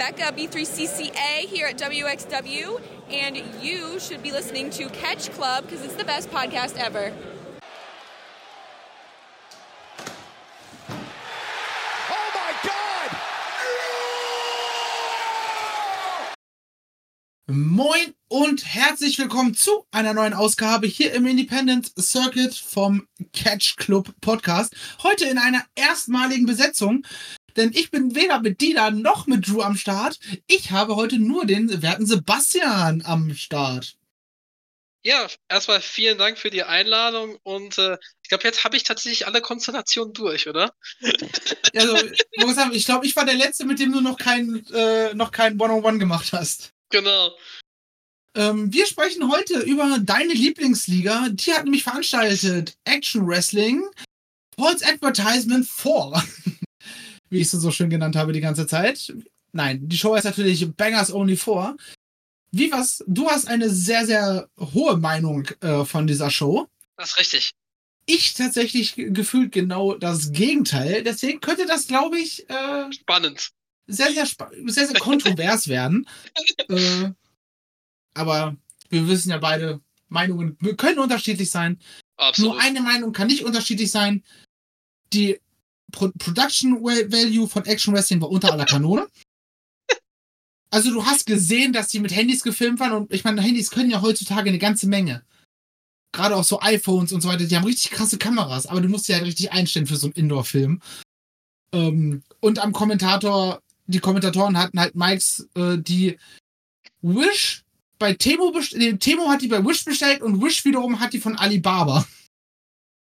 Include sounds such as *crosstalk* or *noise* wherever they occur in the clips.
Becca, B3CCA, here at WXW, and you should be listening to Catch Club because it's the best podcast ever. Oh my God! Moin und herzlich willkommen zu einer neuen Ausgabe hier im Independent Circuit vom Catch Club Podcast. Heute in einer erstmaligen Besetzung, denn ich bin weder mit Dina noch mit Drew am Start. Ich habe heute nur den werten Sebastian am Start. Ja, erstmal vielen Dank für die Einladung und äh, ich glaube, jetzt habe ich tatsächlich alle Konstellationen durch, oder? *laughs* Also, ich glaube, ich war der Letzte, mit dem du noch kein, äh, noch kein One-on-One gemacht hast. Genau. Ähm, wir sprechen heute über deine Lieblingsliga. Die hat nämlich veranstaltet Action Wrestling Paul's Advertisement 4. *laughs* Wie ich es so schön genannt habe die ganze Zeit. Nein, die Show heißt natürlich Bangers Only 4. Wie was? Du hast eine sehr, sehr hohe Meinung äh, von dieser Show. Das ist richtig. Ich tatsächlich gefühlt genau das Gegenteil. Deswegen könnte das, glaube ich, äh, Spannend. sehr, sehr, spa- sehr, sehr kontrovers werden. *laughs* Äh, aber wir wissen ja beide, Meinungen können unterschiedlich sein. Absolut. Nur eine Meinung kann nicht unterschiedlich sein. Die Pro Production Value von Action Wrestling war unter aller Kanone. Also du hast gesehen, dass die mit Handys gefilmt waren und ich meine, Handys können ja heutzutage eine ganze Menge. Gerade auch so iPhones und so weiter, die haben richtig krasse Kameras, aber du musst die halt richtig einstellen für so einen Indoor-Film. Ähm, und am Kommentator, die Kommentatoren hatten halt Mikes, äh, die Wish bei Temo bestellt, Temo hat die bei Wish bestellt und Wish wiederum hat die von Alibaba.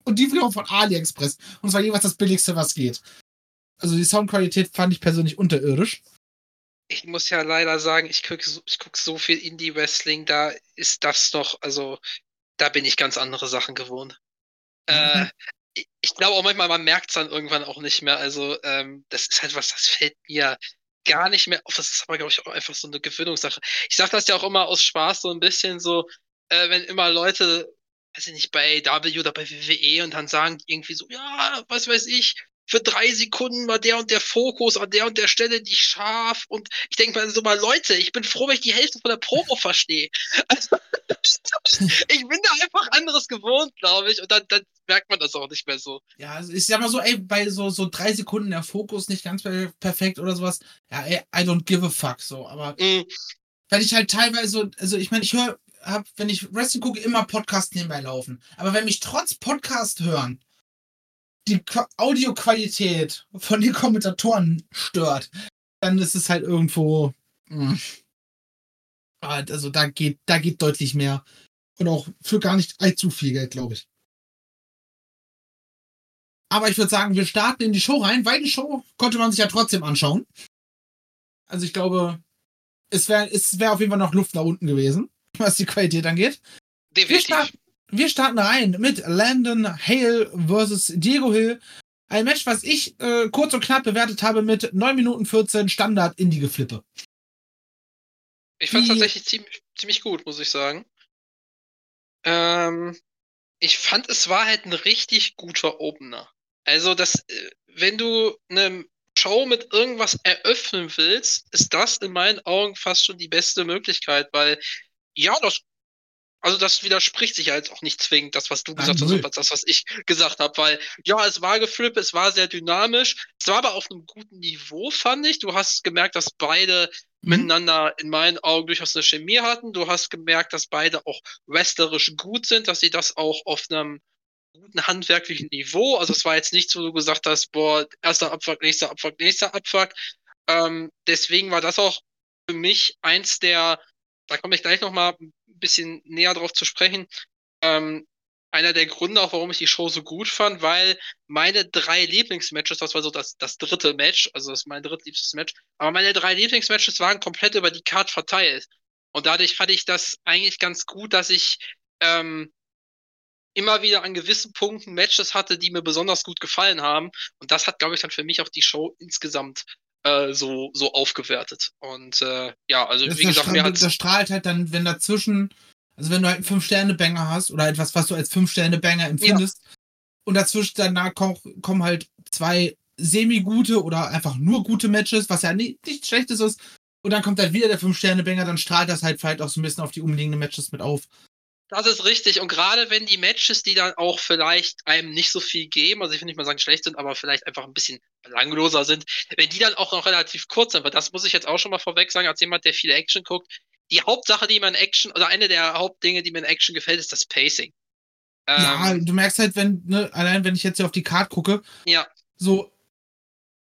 Und die wiederum von AliExpress. Und zwar jeweils das billigste, was geht. Also die Soundqualität fand ich persönlich unterirdisch. Ich muss ja leider sagen, ich gucke so, ich guck so viel Indie-Wrestling, da ist das doch, also da bin ich ganz andere Sachen gewohnt. Mhm. Äh, ich, ich glaube auch manchmal, man merkt es dann irgendwann auch nicht mehr. Also ähm, das ist halt was, das fällt mir gar nicht mehr auf. Das ist aber, glaube ich, auch einfach so eine Gewöhnungssache. Ich sage das ja auch immer aus Spaß so ein bisschen so, äh, wenn immer Leute, weiß ich nicht, bei AW oder bei WWE und dann sagen die irgendwie so, ja, was weiß ich, für drei Sekunden war der und der Fokus an der und der Stelle nicht scharf. Und ich denke mir so mal, Leute, ich bin froh, wenn ich die Hälfte von der Promo verstehe. Also, *laughs* ich bin da einfach anderes gewohnt, glaube ich. Und dann, dann merkt man das auch nicht mehr so. Ja, also ich sag mal so, ey, bei so, so drei Sekunden der Fokus nicht ganz per perfekt oder sowas. Ja, ey, I don't give a fuck so. Aber Mm, weil ich halt teilweise, also ich meine, ich höre, hab, wenn ich Wrestling gucke, immer Podcast nebenbei laufen. Aber wenn mich trotz Podcast hören die Qua- Audioqualität von den Kommentatoren stört, dann ist es halt irgendwo. mh. Ah, Also da geht, da geht deutlich mehr. Und auch für gar nicht allzu viel Geld, glaube ich. Aber ich würde sagen, wir starten in die Show rein, weil die Show konnte man sich ja trotzdem anschauen. Also ich glaube, es wäre es wär auf jeden Fall noch Luft nach unten gewesen, was die Qualität angeht. Wir, definitiv. starten, wir starten rein mit Landon Hale versus Diego Hill. Ein Match, was ich äh, kurz und knapp bewertet habe mit 9 Minuten 14 Standard Indie-Geflippe. Ich fand es Die- tatsächlich ziemlich, ziemlich gut, muss ich sagen. Ähm, ich fand, es war halt ein richtig guter Opener. Also, das, äh, wenn du eine Show mit irgendwas eröffnen willst, ist das in meinen Augen fast schon die beste Möglichkeit, weil, ja, das, also das widerspricht sich ja jetzt auch nicht zwingend, das, was du Nein, gesagt hast, null. und das, was ich gesagt habe, weil, ja, es war geflippt, es war sehr dynamisch, es war aber auf einem guten Niveau, fand ich. Du hast gemerkt, dass beide Mhm. miteinander in meinen Augen durchaus eine Chemie hatten. Du hast gemerkt, dass beide auch wrestlerisch gut sind, dass sie das auch auf einem guten handwerklichen Niveau, also es war jetzt nichts, wo du gesagt hast, boah, erster Abfuck, nächster Abfuck, nächster Abfuck. Ähm, deswegen war das auch für mich eins der, da komme ich gleich nochmal ein bisschen näher drauf zu sprechen, ähm, einer der Gründe auch, warum ich die Show so gut fand, weil meine drei Lieblingsmatches, das war so das, das dritte Match, also das ist mein drittliebstes Match, aber meine drei Lieblingsmatches waren komplett über die Card verteilt. Und dadurch hatte ich das eigentlich ganz gut, dass ich ähm, immer wieder an gewissen Punkten Matches hatte, die mir besonders gut gefallen haben. Und das hat, glaube ich, dann für mich auch die Show insgesamt äh, so, so aufgewertet. Und äh, ja, also Das, wie gesagt, mir hat's das strahlt halt dann, wenn dazwischen, also wenn du halt einen 5-Sterne-Banger hast oder etwas, was du als 5-Sterne-Banger empfindest und dazwischen danach kommen, kommen halt zwei semi-gute oder einfach nur gute Matches, was ja nicht, nicht schlechtes ist. Und dann kommt halt wieder der 5-Sterne-Banger, dann strahlt das halt vielleicht auch so ein bisschen auf die umliegenden Matches mit auf. Das ist richtig. Und gerade wenn die Matches, die dann auch vielleicht einem nicht so viel geben, also ich will nicht mal sagen schlecht sind, aber vielleicht einfach ein bisschen belangloser sind, wenn die dann auch noch relativ kurz sind, weil das muss ich jetzt auch schon mal vorweg sagen, als jemand, der viele Action guckt, die Hauptsache, die mir in Action, oder eine der Hauptdinge, die mir in Action gefällt, ist das Pacing. ja, Ähm, du merkst halt, wenn, ne, allein wenn ich jetzt hier auf die Card gucke, ja, so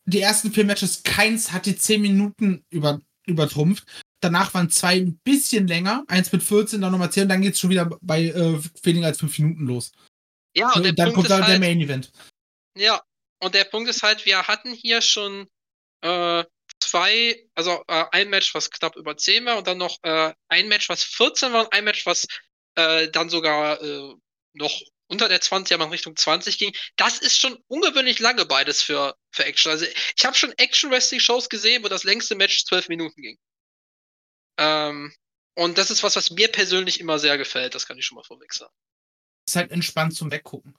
die ersten vier Matches, keins hat die 10 Minuten über, übertrumpft. Danach waren zwei ein bisschen länger, eins mit 14, dann nochmal 10 und dann geht's schon wieder bei äh, weniger als 5 Minuten los. ja, und Und der dann Punkt kommt ist dann der halt, Main Event. Ja, und der Punkt ist halt, wir hatten hier schon äh, zwei, also äh, ein Match, was knapp über 10 war und dann noch äh, ein Match, was 14 war und ein Match, was äh, dann sogar äh, noch unter der 20, aber in Richtung 20 ging. Das ist schon ungewöhnlich lange beides für, für Action. Also ich habe schon Action-Wrestling-Shows gesehen, wo das längste Match 12 Minuten ging. Ähm, und das ist was, was mir persönlich immer sehr gefällt, das kann ich schon mal vorweg sagen. Ist halt entspannt zum Weggucken.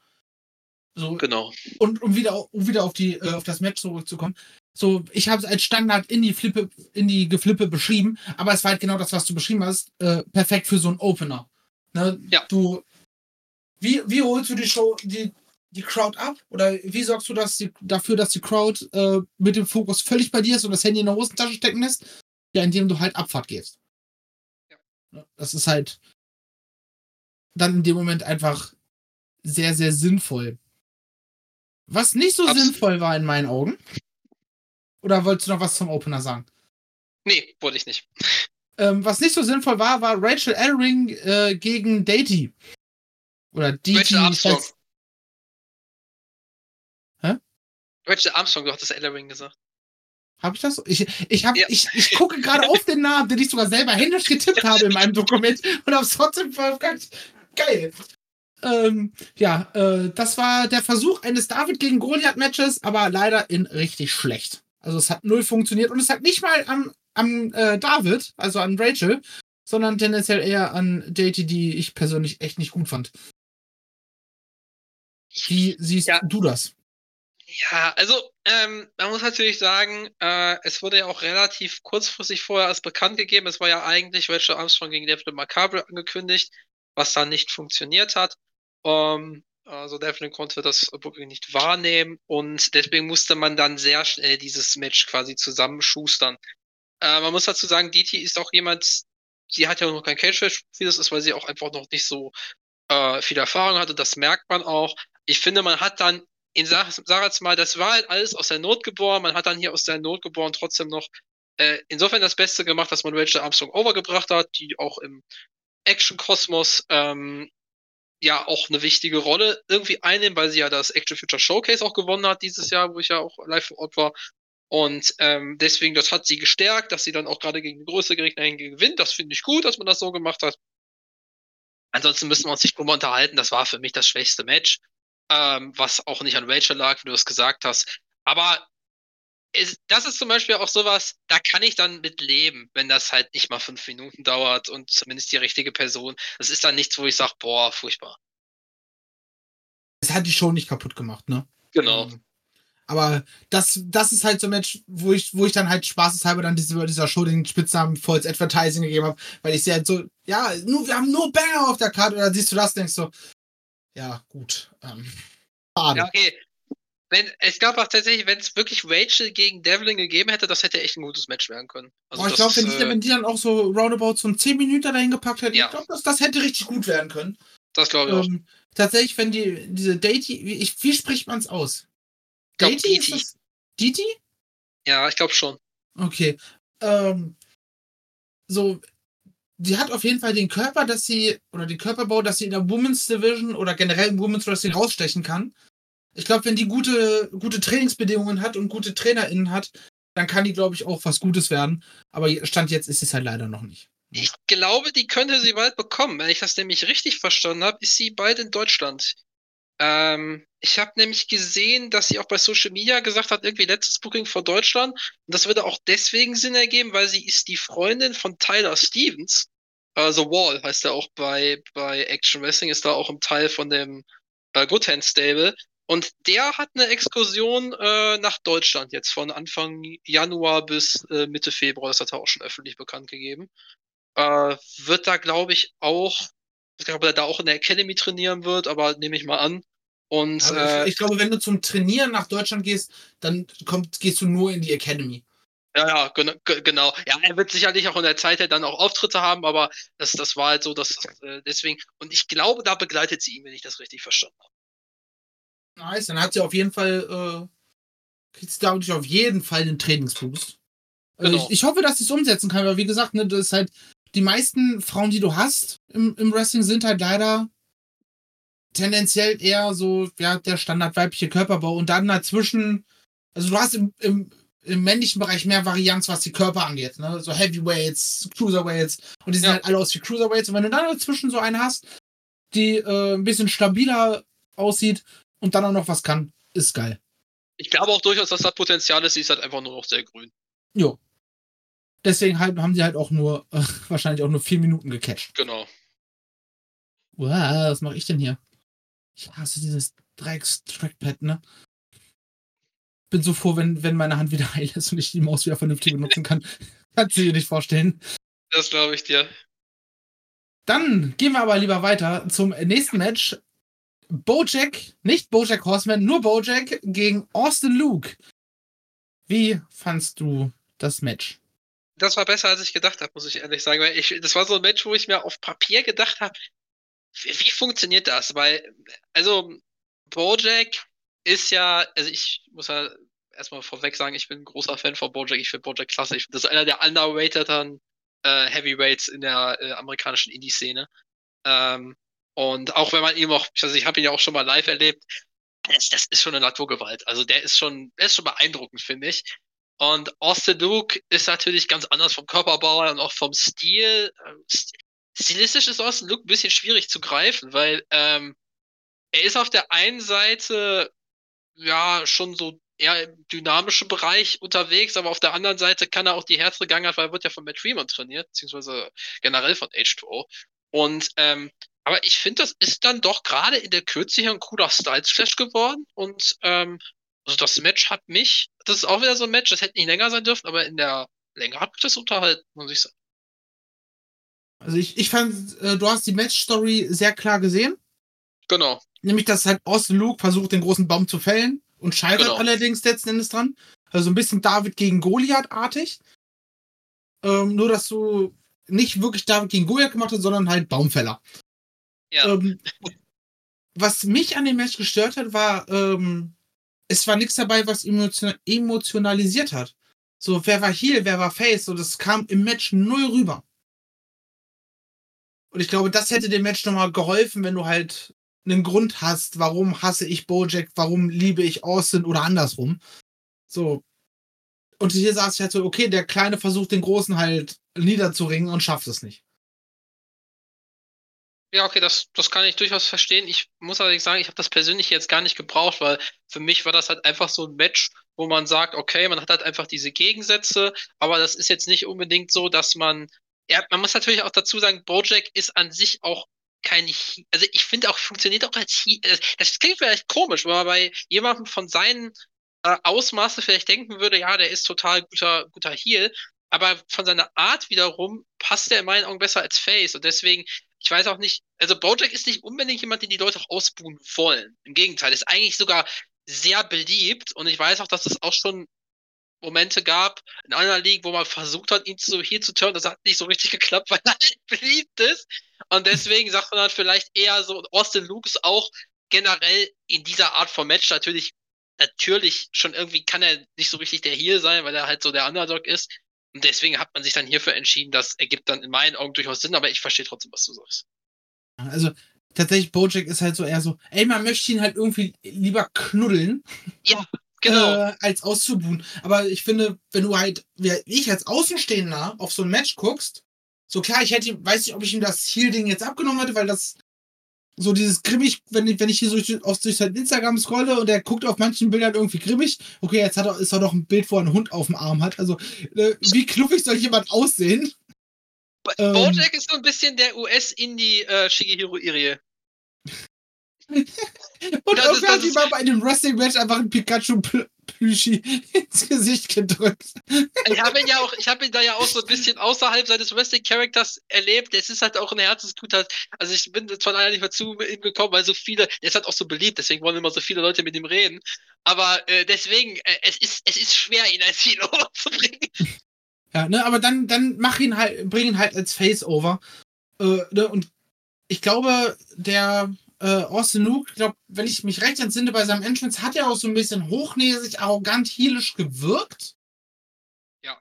So, Genau. und um wieder, um wieder auf, die, äh, auf das Match zurückzukommen. So, ich habe es als Standard in die Flippe, in die Geflippe beschrieben, aber es war halt genau das, was du beschrieben hast, äh, perfekt für so einen Opener. Ne? Ja. Du, wie, wie holst du die Show, die, die Crowd ab? Oder wie sorgst du dass die, dafür, dass die Crowd äh, mit dem Fokus völlig bei dir ist und das Handy in der Hosentasche stecken lässt? Ja, indem du halt Abfahrt gehst. Ja. Das ist halt dann in dem Moment einfach sehr, sehr sinnvoll. Was nicht so Absolut. sinnvoll war in meinen Augen. Oder wolltest du noch was zum Opener sagen? Nee, wollte ich nicht. Ähm, was nicht so sinnvoll war, war Rachel Ellering äh, gegen Datey. Oder DT. Rachel Armstrong. weiß- Rachel Armstrong, du hattest Ellering gesagt. Hab ich das? Ich, ich, hab, Ja. ich, ich gucke gerade auf den Namen, den ich sogar selber händisch getippt habe in meinem Dokument und hab's trotzdem verkackt. Geil. Ähm, ja, äh, das war der Versuch eines David gegen Goliath-Matches, aber leider in richtig schlecht. Also es hat null funktioniert und es hat nicht mal am, am äh, David, also an Rachel, sondern tendenziell eher an Datey, die ich persönlich echt nicht gut fand. Wie siehst Ja. du das? Ja, also ähm, man muss natürlich sagen, äh, es wurde ja auch relativ kurzfristig vorher als bekannt gegeben. Es war ja eigentlich Rachel Armstrong gegen Devlin Macabre angekündigt, was dann nicht funktioniert hat. Ähm, also Devlin konnte das wirklich nicht wahrnehmen und deswegen musste man dann sehr schnell dieses Match quasi zusammenschustern. Äh, man muss dazu sagen, DT ist auch jemand, sie hat ja noch kein Cage-Match, wie das ist, weil sie auch einfach noch nicht so äh, viel Erfahrung hat und das merkt man auch. Ich finde, man hat dann in sag, sag jetzt mal, das war halt alles aus der Not geboren. Man hat dann hier aus der Not geboren trotzdem noch äh, insofern das Beste gemacht, dass man Rachel Armstrong overgebracht hat, die auch im Action-Kosmos ähm, ja auch eine wichtige Rolle irgendwie einnimmt, weil sie ja das Action Future Showcase auch gewonnen hat dieses Jahr, wo ich ja auch live vor Ort war. Und ähm, deswegen, das hat sie gestärkt, dass sie dann auch gerade gegen größere Gegner gewinnt. Das finde ich gut, dass man das so gemacht hat. Ansonsten müssen wir uns nicht drüber unterhalten. Das war für mich das schwächste Match ähm, was auch nicht an Rachel lag, wie du es gesagt hast. Aber es, das ist zum Beispiel auch sowas, da kann ich dann mit leben, wenn das halt nicht mal fünf Minuten dauert und zumindest die richtige Person. Das ist dann nichts, wo ich sage, boah, furchtbar. Es hat die Show nicht kaputt gemacht, ne? Genau. Ähm, Aber das, das ist halt so ein Match, wo ich, wo ich dann halt spaßeshalber dann diese, dieser Show den Spitznamen False Advertising gegeben habe, weil ich sie halt so, ja, nur, wir haben nur Banger auf der Karte, oder siehst du das, denkst du, ja, gut. Ähm, schade. Ja, okay. Wenn, es gab auch tatsächlich, wenn es wirklich Rachel gegen Devlin gegeben hätte, das hätte echt ein gutes Match werden können. Also Boah, ich glaube, wenn, die- äh, wenn die dann auch so roundabout so ein 10 Minuten dahin gepackt hätten, Ja. ich glaube, das, das hätte richtig gut werden können. das glaube ich auch. Ähm, tatsächlich, wenn die, diese Datey, wie, ich, wie spricht man es aus? Ich Datey ist das? Ja, ich glaube schon. Okay. Ähm, so, die hat auf jeden Fall den Körper, dass sie, oder den Körperbau, dass sie in der Women's Division oder generell im Women's Wrestling rausstechen kann. Ich glaube, wenn die gute, gute Trainingsbedingungen hat und gute TrainerInnen hat, dann kann die, glaube ich, auch was Gutes werden. Aber Stand jetzt ist es halt leider noch nicht. Ich glaube, die könnte sie bald bekommen. Wenn ich das nämlich richtig verstanden habe, ist sie bald in Deutschland. Ähm, ich habe nämlich gesehen, dass sie auch bei Social Media gesagt hat, irgendwie letztes Booking vor Deutschland. Und das würde auch deswegen Sinn ergeben, weil sie ist die Freundin von Tyler Stevens. Äh, The Wall heißt er auch bei, bei Action Wrestling, ist da auch ein Teil von dem äh, Good Hand Stable. Und der hat eine Exkursion äh, nach Deutschland jetzt von Anfang Januar bis äh, Mitte Februar. Das hat er auch schon öffentlich bekannt gegeben. Äh, wird da, glaube ich, auch, ich glaube, er da auch in der Academy trainieren wird, aber nehme ich mal an. Und äh, ich, ich, glaube, wenn du zum Trainieren nach Deutschland gehst, dann kommt, gehst du nur in die Academy. Ja, ja, genau. Ja, er wird sicherlich auch in der Zeit halt dann auch Auftritte haben, aber das, das war halt so, dass äh, deswegen. Und ich glaube, da begleitet sie ihn, wenn ich das richtig verstanden habe. Nice, dann hat sie auf jeden Fall, äh, kriegt sie dadurch auf jeden Fall einen Trainingsboost. Also genau. ich, ich, hoffe, dass sie es umsetzen kann, weil wie gesagt, ne, das ist halt, die meisten Frauen, die du hast im, im Wrestling, sind halt leider tendenziell eher so, ja, der Standard weibliche Körperbau und dann dazwischen, also du hast im, im, im männlichen Bereich mehr Varianz, was die Körper angeht, ne? So Heavyweights, Cruiserweights und die sehen ja. halt alle aus wie Cruiserweights und wenn du dann dazwischen so einen hast, die äh, ein bisschen stabiler aussieht und dann auch noch was kann, ist geil. Ich glaube auch durchaus, dass das Potenzial ist, sie ist halt einfach nur noch sehr grün. Jo. Deswegen halt, haben sie halt auch nur, äh, *laughs* wahrscheinlich auch nur vier Minuten gecatcht. Genau. Wow, was mache ich denn hier? Ich hasse dieses Drecks-Trackpad, ne? Bin so froh, wenn, wenn meine Hand wieder *laughs* heil ist und ich die Maus wieder vernünftig benutzen kann. *laughs* Kannst du dir nicht vorstellen. Das glaube ich dir. Dann gehen wir aber lieber weiter zum nächsten Match. Bojack, nicht Bojack Horseman, nur Bojack gegen Austin Luke. Wie fandst du das Match? Das war besser, als ich gedacht habe, muss ich ehrlich sagen. Weil ich, das war so ein Match, wo ich mir auf Papier gedacht habe, wie, wie funktioniert das? Weil, also, Bojack ist ja, also ich muss ja erstmal vorweg sagen, ich bin ein großer Fan von Bojack. Ich finde Bojack klasse. Ich das ist einer der underratederen äh, Heavyweights in der äh, amerikanischen Indie-Szene. Ähm, und auch wenn man ihn auch, also ich habe ihn ja auch schon mal live erlebt, das, das ist schon eine Naturgewalt. Also der ist schon, der ist schon beeindruckend, finde ich. Und Austin Luke ist natürlich ganz anders vom Körperbau und auch vom Stil. Ähm, stilistisch ist Austin Luke ein bisschen schwierig zu greifen, weil ähm, er ist auf der einen Seite ja schon so eher im dynamischen Bereich unterwegs, aber auf der anderen Seite kann er auch die Härte gegangen, weil er wird ja von Matt Freeman trainiert, beziehungsweise generell von H2O. Und ähm, aber ich finde, das ist dann doch gerade in der Kürze hier ein cooler Styles-Flash geworden. Und ähm, also das Match hat mich, das ist auch wieder so ein Match, das hätte nicht länger sein dürfen, aber in der Länge hat mich das unterhalten, muss ich sagen. Also ich, ich fand, äh, du hast die Match-Story sehr klar gesehen. Genau. Nämlich, dass halt Austin Luke versucht, den großen Baum zu fällen und scheitert genau. allerdings letzten Endes dran. Also ein bisschen David gegen Goliath-artig. Ähm, nur, dass du nicht wirklich David gegen Goliath gemacht hast, sondern halt Baumfäller. Ja. Ähm, was mich an dem Match gestört hat, war, ähm, es war nichts dabei, was emotion emotionalisiert hat. So, wer war Heel, wer war Face, so, das kam im Match null rüber. Und ich glaube, das hätte dem Match nochmal geholfen, wenn du halt einen Grund hast, warum hasse ich Bojack, warum liebe ich Austin oder andersrum. So. Und hier saß ich halt so, okay, der Kleine versucht den Großen halt niederzuringen und schafft es nicht. Ja, okay, das, das kann ich durchaus verstehen. Ich muss allerdings sagen, ich habe das persönlich jetzt gar nicht gebraucht, weil für mich war das halt einfach so ein Match, wo man sagt, okay, man hat halt einfach diese Gegensätze, aber das ist jetzt nicht unbedingt so, dass man, ja, man muss natürlich auch dazu sagen, Bojack ist an sich auch kein, also ich finde auch, funktioniert auch als, äh, das klingt vielleicht komisch, weil man bei jemandem von seinen äh, Ausmaße vielleicht denken würde, ja, der ist total guter, guter Heal, aber von seiner Art wiederum passt er in meinen Augen besser als Face und deswegen ich weiß auch nicht, also Bojack ist nicht unbedingt jemand, den die Leute auch ausbuhen wollen. Im Gegenteil, ist eigentlich sogar sehr beliebt und ich weiß auch, dass es auch schon Momente gab in einer Liga, wo man versucht hat, ihn zu, hier zu turnen. Das hat nicht so richtig geklappt, *laughs* weil er nicht beliebt ist. Und deswegen sagt man dann vielleicht eher so, Austin Luke ist auch generell in dieser Art von Match natürlich, natürlich schon irgendwie kann er nicht so richtig der Heel sein, weil er halt so der Underdog ist. Und deswegen hat man sich dann hierfür entschieden. Das ergibt dann in meinen Augen durchaus Sinn, aber ich verstehe trotzdem, was du sagst. Also tatsächlich, Bojack ist halt so eher so, ey, man möchte ihn halt irgendwie lieber knuddeln. Ja, genau. Äh, als auszubuhen. Aber ich finde, wenn du halt, wie ich als Außenstehender auf so ein Match guckst, so klar, ich hätte, weiß nicht, ob ich ihm das Heal-Ding jetzt abgenommen hätte, weil das so dieses grimmig, wenn ich, wenn ich hier so durch, aus, durch sein Instagram scrolle und er guckt auf manchen Bildern irgendwie grimmig, okay, jetzt hat er, ist er doch ein Bild, wo er einen Hund auf dem Arm hat. Also, äh, wie knuffig soll jemand aussehen? Bo ähm, Bojack ist so ein bisschen der US-Indie äh, Irie. *laughs* Und Das irgendwer hat ihm mal bei einem Wrestling-Match einfach ein Pikachu-Plüschi *laughs* ins Gesicht gedrückt. Ich habe ihn ja auch, ich habe ihn da ja auch so ein bisschen außerhalb seines Wrestling-Charakters erlebt. Es ist halt auch ein Herzensguter. Also ich bin zwar leider nicht mehr zu ihm gekommen, weil so viele, der ist halt auch so beliebt, deswegen wollen immer so viele Leute mit ihm reden. Aber äh, deswegen, äh, es ist, es ist schwer, ihn als Heel *laughs* overzubringen. Ja, ne, aber dann, dann mach ihn halt, bring ihn halt als Face over. Äh, ne, und ich glaube, der äh, Austin Luke, glaub, wenn ich mich recht entsinne, bei seinem Entrance hat er auch so ein bisschen hochnäsig, arrogant, heelisch gewirkt. Ja.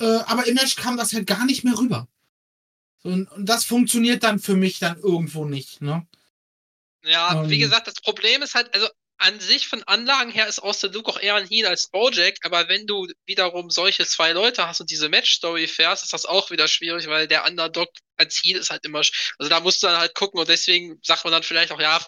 Äh, aber im Match kam das halt gar nicht mehr rüber. So, und, und das funktioniert dann für mich dann irgendwo nicht, ne? Ja, wie Ähm. gesagt, das Problem ist halt, also an sich von Anlagen her ist Austin Luke auch eher ein Heel als Bojack, aber wenn du wiederum solche zwei Leute hast und diese Match-Story fährst, ist das auch wieder schwierig, weil der Underdog als Heel ist halt immer, also da musst du dann halt gucken und deswegen sagt man dann vielleicht auch, ja,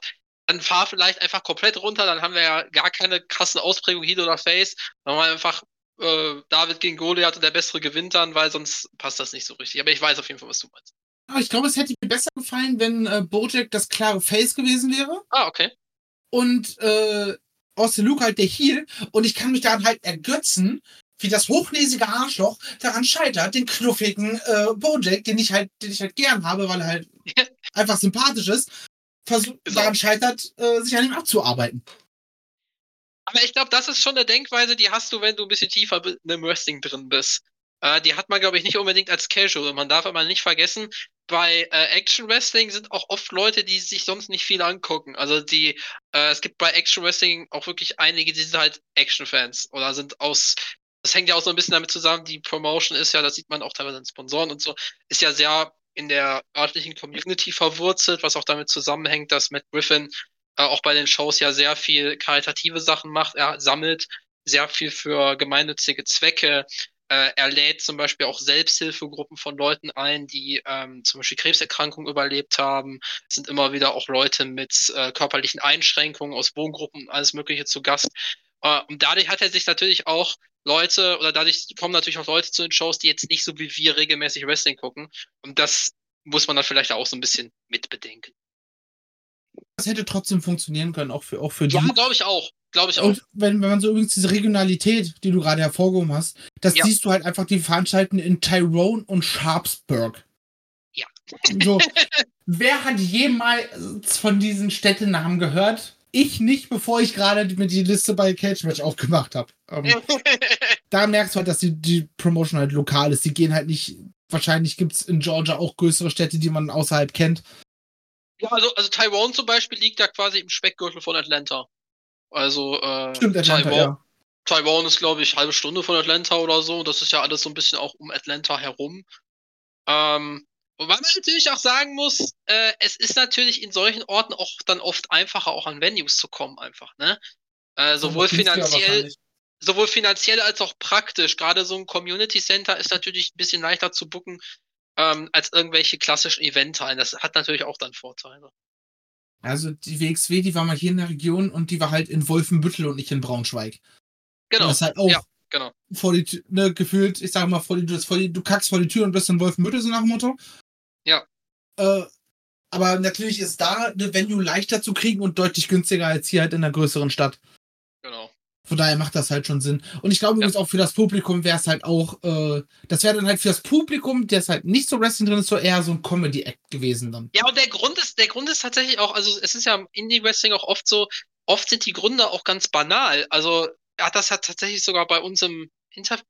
dann fahr vielleicht einfach komplett runter, dann haben wir ja gar keine krassen Ausprägungen Heel oder Face, dann haben wir einfach äh, David gegen Goliath und der bessere gewinnt dann, weil sonst passt das nicht so richtig. Aber ich weiß auf jeden Fall, was du meinst. Aber ich glaube, es hätte mir besser gefallen, wenn äh, Bojack das klare Face gewesen wäre. Ah, okay. Und äh, Austin Luke halt der Heel und ich kann mich daran halt ergötzen, wie das hochnäsige Arschloch daran scheitert, den knuffigen äh, Bojack, den ich halt, den ich halt gern habe, weil er halt *laughs* einfach sympathisch ist, versucht, daran scheitert, äh, sich an ihm abzuarbeiten. Aber ich glaube, das ist schon eine Denkweise, die hast du, wenn du ein bisschen tiefer bi- im Wrestling drin bist. Äh, die hat man, glaube ich, nicht unbedingt als Casual. Und man darf aber nicht vergessen, bei äh, Action Wrestling sind auch oft Leute, die sich sonst nicht viel angucken. Also die, äh, es gibt bei Action Wrestling auch wirklich einige, die sind halt Action-Fans oder sind aus, das hängt ja auch so ein bisschen damit zusammen, die Promotion ist ja, das sieht man auch teilweise in Sponsoren und so, ist ja sehr in der örtlichen Community verwurzelt, was auch damit zusammenhängt, dass Matt Griffin äh, auch bei den Shows ja sehr viel karitative Sachen macht. Er sammelt sehr viel für gemeinnützige Zwecke. Äh, er lädt zum Beispiel auch Selbsthilfegruppen von Leuten ein, die ähm, zum Beispiel Krebserkrankungen überlebt haben. Es sind immer wieder auch Leute mit äh, körperlichen Einschränkungen aus Wohngruppen und alles Mögliche zu Gast. Äh, und dadurch hat er sich natürlich auch Leute, oder dadurch kommen natürlich auch Leute zu den Shows, die jetzt nicht so wie wir regelmäßig Wrestling gucken. Und das muss man dann vielleicht auch so ein bisschen mitbedenken. Das hätte trotzdem funktionieren können, auch für, auch für Ja, die. glaube ich auch. Glaube ich auch. Und wenn, wenn man so übrigens diese Regionalität, die du gerade hervorgehoben hast, das Ja. siehst du halt einfach die Veranstalten in Tyrone und Sharpsburg. Ja. So, *laughs* wer hat jemals von diesen Städtenamen gehört? Ich nicht, bevor ich gerade mir die Liste bei Cage Match aufgemacht habe. Ähm, *laughs* da merkst du halt, dass die, die Promotion halt lokal ist. Die gehen halt nicht. Wahrscheinlich gibt es in Georgia auch größere Städte, die man außerhalb kennt. Ja, also, also Taiwan zum Beispiel liegt da quasi im Speckgürtel von Atlanta. Also äh, Stimmt, Atlanta, Taiwan, ja. Taiwan ist, glaube ich, halbe Stunde von Atlanta oder so. Das ist ja alles so ein bisschen auch um Atlanta herum. Ähm, wobei man natürlich auch sagen muss, äh, es ist natürlich in solchen Orten auch dann oft einfacher, auch an Venues zu kommen, einfach, ne? Äh, sowohl finanziell, sowohl finanziell als auch praktisch. Gerade so ein Community Center ist natürlich ein bisschen leichter zu booken ähm, als irgendwelche klassischen Eventhallen. Das hat natürlich auch dann Vorteile. Also die WXW, die war mal hier in der Region und die war halt in Wolfenbüttel und nicht in Braunschweig. Genau. Und das ist halt auch Ja, genau. vor die Tür, ne, gefühlt, ich sage mal, vor die, du, vor die, du kackst vor die Tür und bist in Wolfenbüttel, so nach dem Motto. Ja. Äh, aber natürlich ist da eine Venue leichter zu kriegen und deutlich günstiger als hier halt in einer größeren Stadt. Genau. Von daher macht das halt schon Sinn. Und ich glaube übrigens auch für das Publikum wäre es halt auch, äh, das wäre dann halt für das Publikum, der ist halt nicht so Wrestling drin ist, so eher so ein Comedy-Act gewesen dann. Ja, und der Grund ist, der Grund ist tatsächlich auch, also es ist ja im Indie-Wrestling auch oft so, oft sind die Gründe auch ganz banal. Also er hat das hat tatsächlich sogar bei uns im Interview,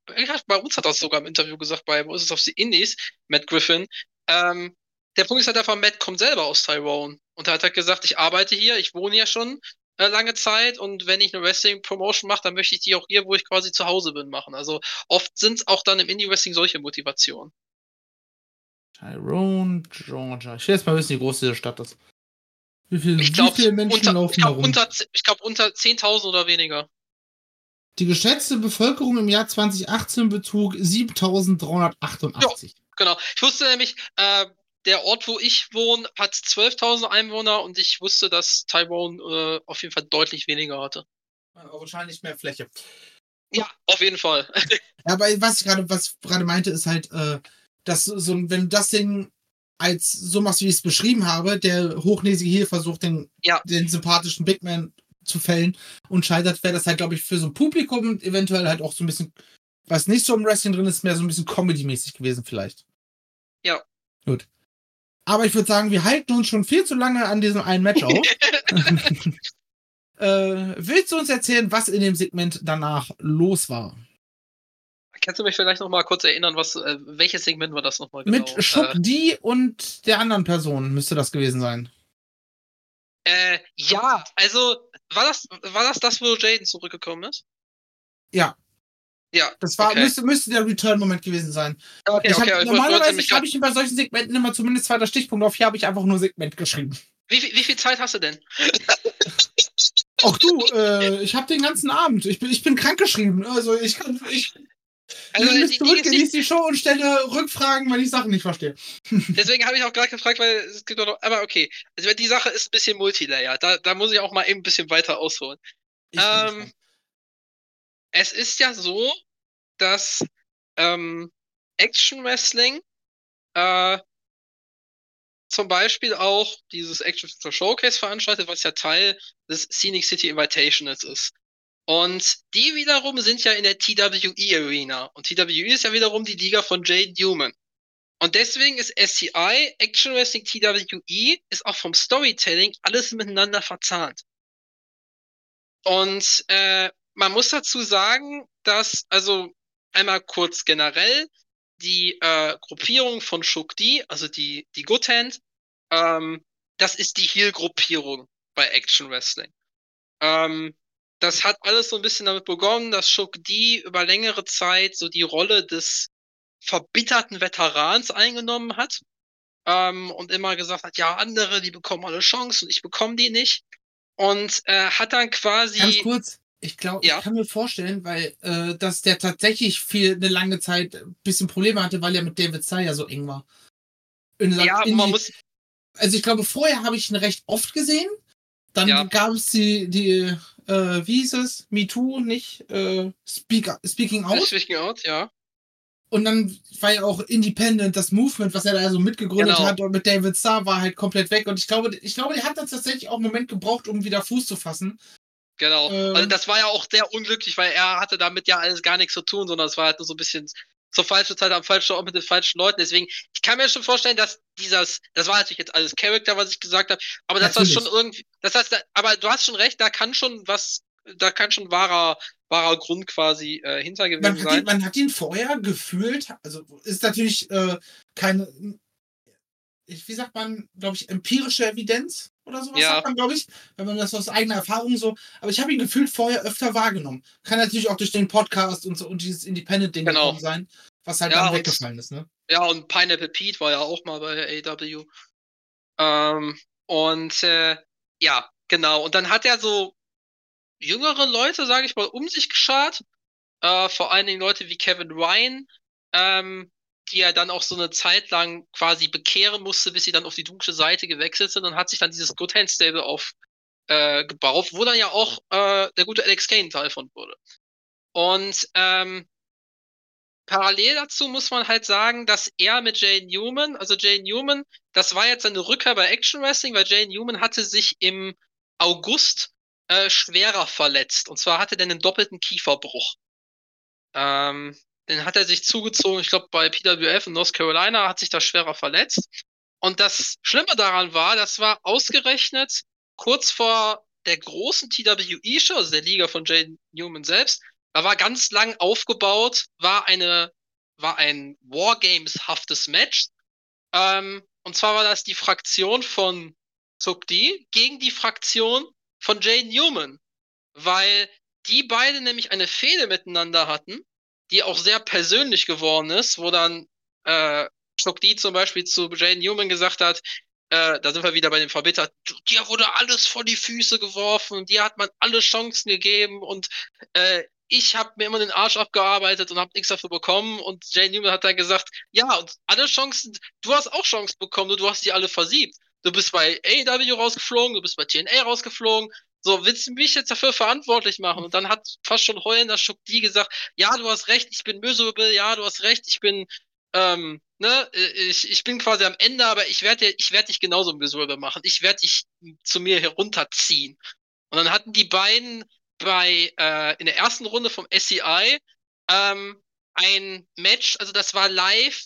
bei uns hat das sogar im Interview gesagt, bei Voices of the Indies, Matt Griffin. Ähm, der Punkt ist halt einfach, Matt kommt selber aus Tyrone. Und er hat halt gesagt, ich arbeite hier, ich wohne hier schon äh, lange Zeit und wenn ich eine Wrestling-Promotion mache, dann möchte ich die auch hier, wo ich quasi zu Hause bin, machen. Also oft sind es auch dann im Indie-Wrestling solche Motivationen. Tyrone, Georgia. Ich will jetzt mal wissen, wie groß diese Stadt ist. Wie, viel, Ich wie glaube, viele Menschen unter, laufen ich glaub, da rum? unter, ich glaub, unter 10.000 oder weniger. Die geschätzte Bevölkerung im Jahr 2018 betrug 7388. Genau. Ich wusste nämlich, äh, der Ort, wo ich wohne, hat 12.000 Einwohner und ich wusste, dass Taiwan äh, auf jeden Fall deutlich weniger hatte. Aber wahrscheinlich mehr Fläche. Ja, auf jeden Fall. *laughs* Ja, aber was ich gerade, was ich gerade meinte, ist halt, äh, dass so, ein- wenn du das Ding als so machst, wie ich es beschrieben habe, der hochnäsige hier versucht, den, Ja. den sympathischen Big Man zu fällen und scheitert, wäre das halt, glaube ich, für so ein Publikum eventuell halt auch so ein bisschen, was nicht so im Wrestling drin ist, mehr so ein bisschen Comedy-mäßig gewesen vielleicht. Ja. Gut. Aber ich würde sagen, wir halten uns schon viel zu lange an diesem einen Match auf. *laughs* *laughs* äh, willst du uns erzählen, was in dem Segment danach los war? Kannst du mich vielleicht noch mal kurz erinnern, was, äh, welches Segment war das nochmal genau? Mit Schuck Äh, D und der anderen Person müsste das gewesen sein. äh, ja, also war das, war das das, wo Jaden zurückgekommen ist? Ja. Ja. Das war, Okay. müsste, müsste der Return-Moment gewesen sein. Okay, hab, okay, normalerweise mich habe ich bei solchen Segmenten immer zumindest zweiter Stichpunkt auf. Hier habe ich einfach nur Segment geschrieben. Wie, viel- wie viel Zeit hast du denn? *laughs* Auch du, äh, ich habe den ganzen Abend. Ich bin, ich bin krankgeschrieben. Also ich kann. Ich, Also, ich die zurück, genieße die Show und stelle Rückfragen, wenn ich Sachen nicht verstehe. *laughs* deswegen habe ich auch gerade gefragt, weil es gibt doch noch, aber okay. Also die Sache ist ein bisschen Multilayer. Da, da muss ich auch mal eben ein bisschen weiter ausholen. Ich Ähm. Es ist ja so, dass ähm, Action Wrestling äh, zum Beispiel auch dieses Action Wrestling Showcase veranstaltet, was ja Teil des Scenic City Invitationals ist. Und die wiederum sind ja in der TWE Arena. Und TWE ist ja wiederum die Liga von Jade Newman. Und deswegen ist SCI, Action Wrestling TWE, ist auch vom Storytelling alles miteinander verzahnt. Und äh, man muss dazu sagen, dass, also einmal kurz generell, die äh, Gruppierung von Shukdi, also die, die Good Hand, ähm, das ist die Heel-Gruppierung bei Action Wrestling. Ähm, das hat alles so ein bisschen damit begonnen, dass Shukdi über längere Zeit so die Rolle des verbitterten Veterans eingenommen hat ähm, und immer gesagt hat, ja, andere, die bekommen alle Chancen und ich bekomme die nicht. Und äh, hat dann quasi. Ganz kurz. Ich glaube, Ja. ich kann mir vorstellen, weil äh, dass der tatsächlich für eine lange Zeit ein bisschen Probleme hatte, weil er mit David Steyer so eng war. In ja, Indie- man muss, also ich glaube, vorher habe ich ihn recht oft gesehen. Dann Ja. gab es die, die äh, wie hieß es? Me Too, nicht? Äh, Speak, Speaking Out. Speaking out, ja. Und dann war ja auch Independent, das Movement, was er da so mitgegründet Genau. hat und mit David Starr war halt komplett weg. Und ich glaube, ich glaube, der hat dann tatsächlich auch einen Moment gebraucht, um wieder Fuß zu fassen. Genau. Ähm. also das war ja auch sehr unglücklich, weil er hatte damit ja alles gar nichts zu tun, sondern es war halt nur so ein bisschen zur falschen Zeit am falschen Ort mit den falschen Leuten. Deswegen, ich kann mir schon vorstellen, dass dieses, das war natürlich jetzt alles Charakter, was ich gesagt habe, aber das war schon irgendwie, das heißt, aber du hast schon recht, da kann schon was, da kann schon wahrer, wahrer Grund quasi äh, hinter gewesen Man hat, sein. ihn, man hat ihn vorher gefühlt, also ist natürlich äh, keine, wie sagt man, glaube ich, empirische Evidenz oder sowas Ja. sagt man, glaube ich, wenn man das aus eigener Erfahrung so, aber ich habe ihn gefühlt vorher öfter wahrgenommen. Kann natürlich auch durch den Podcast und so und dieses Independent-Ding Genau. gekommen sein, was halt Ja, dann weggefallen ist, ne? Ja, und Pineapple Pete war ja auch mal bei AW. Ähm, und äh, ja, genau. Und dann hat er so jüngere Leute, sage ich mal, um sich geschart. Äh, vor allen Dingen Leute wie Kevin Ryan, ähm, die er dann auch so eine Zeit lang quasi bekehren musste, bis sie dann auf die dunkle Seite gewechselt sind und hat sich dann dieses Good Hand Stable auf äh, wo dann ja auch äh, der gute Alex Kane Teil von wurde. Und ähm, parallel dazu muss man halt sagen, dass er mit Jay Newman, also Jay Newman, das war jetzt seine Rückkehr bei Action Wrestling, weil Jay Newman hatte sich im August äh, schwerer verletzt. Und zwar hatte er einen doppelten Kieferbruch. Ähm, den hat er sich zugezogen, ich glaube bei PWF in North Carolina hat sich da schwerer verletzt. Und das Schlimme daran war, das war ausgerechnet kurz vor der großen TWE-Show, also der Liga von Jay Newman selbst, da war ganz lang aufgebaut, war eine, war ein Wargames-haftes Match. Ähm, und zwar war das die Fraktion von Sukdi gegen die Fraktion von Jay Newman. Weil die beide nämlich eine Fehde miteinander hatten, die auch sehr persönlich geworden ist, wo dann äh, Sukdi zum Beispiel zu Jay Newman gesagt hat, äh, da sind wir wieder bei dem Verbittert, dir wurde alles vor die Füße geworfen, dir hat man alle Chancen gegeben und äh, ich habe mir immer den Arsch abgearbeitet und habe nichts dafür bekommen. Und Jay Newman hat dann gesagt, ja, und alle Chancen, du hast auch Chancen bekommen, nur du hast die alle versiebt. Du bist bei AEW rausgeflogen, du bist bei TNA rausgeflogen. So, willst du mich jetzt dafür verantwortlich machen? Und dann hat fast schon heulender Schock die gesagt, ja, du hast recht, ich bin miserable, ja, du hast recht, ich bin ähm, ne, ich, ich bin quasi am Ende, aber ich werde ich werd dich genauso miserable machen. Ich werde dich zu mir herunterziehen. Und dann hatten die beiden bei äh, in der ersten Runde vom SCI ähm, ein Match, also das war live.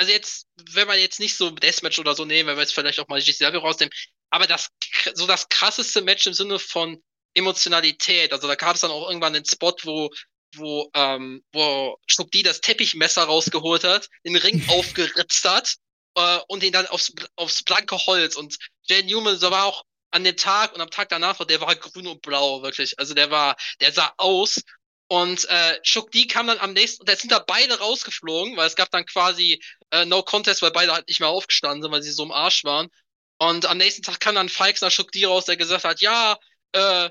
Also jetzt, wenn man jetzt nicht so Deathmatch oder so nehmen, wenn wir jetzt vielleicht auch mal GCW rausnehmen, aber das so das krasseste Match im Sinne von Emotionalität. Also da gab es dann auch irgendwann einen Spot, wo wo ähm, wo Schubdi das Teppichmesser rausgeholt hat, den Ring *laughs* aufgeritzt hat äh, und ihn dann aufs, aufs blanke Holz. Und Jay Newman, so war auch an dem Tag und am Tag danach, der war grün und blau, wirklich. Also der war, der sah aus. Und äh, Chuck D kam dann am nächsten, und da sind da beide rausgeflogen, weil es gab dann quasi äh, No Contest, weil beide halt nicht mehr aufgestanden sind, weil sie so im Arsch waren. Und am nächsten Tag kam dann Chuck D raus, der gesagt hat, ja, äh,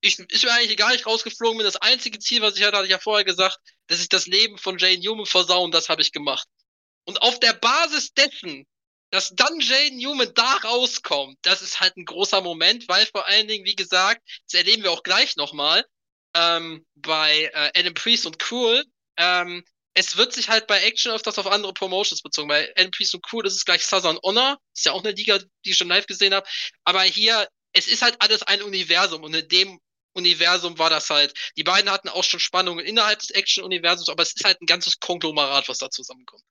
ich, ist mir eigentlich egal, ich rausgeflogen bin. Das einzige Ziel, was ich hatte, hatte ich ja vorher gesagt, dass ich das Leben von Jane Newman versauen, das habe ich gemacht. Und auf der Basis dessen, dass dann Jane Newman da rauskommt, das ist halt ein großer Moment, weil vor allen Dingen, wie gesagt, das erleben wir auch gleich nochmal, ähm, bei äh, Adam Priest und Cool, ähm, es wird sich halt bei Action öfters auf andere Promotions bezogen. Bei Priest und Cool ist es gleich Southern Honor, ist ja auch eine Liga, die ich schon live gesehen habe, aber hier, es ist halt alles ein Universum und in dem Universum war das halt. Die beiden hatten auch schon Spannungen innerhalb des Action-Universums, aber es ist halt ein ganzes Konglomerat, was da zusammenkommt.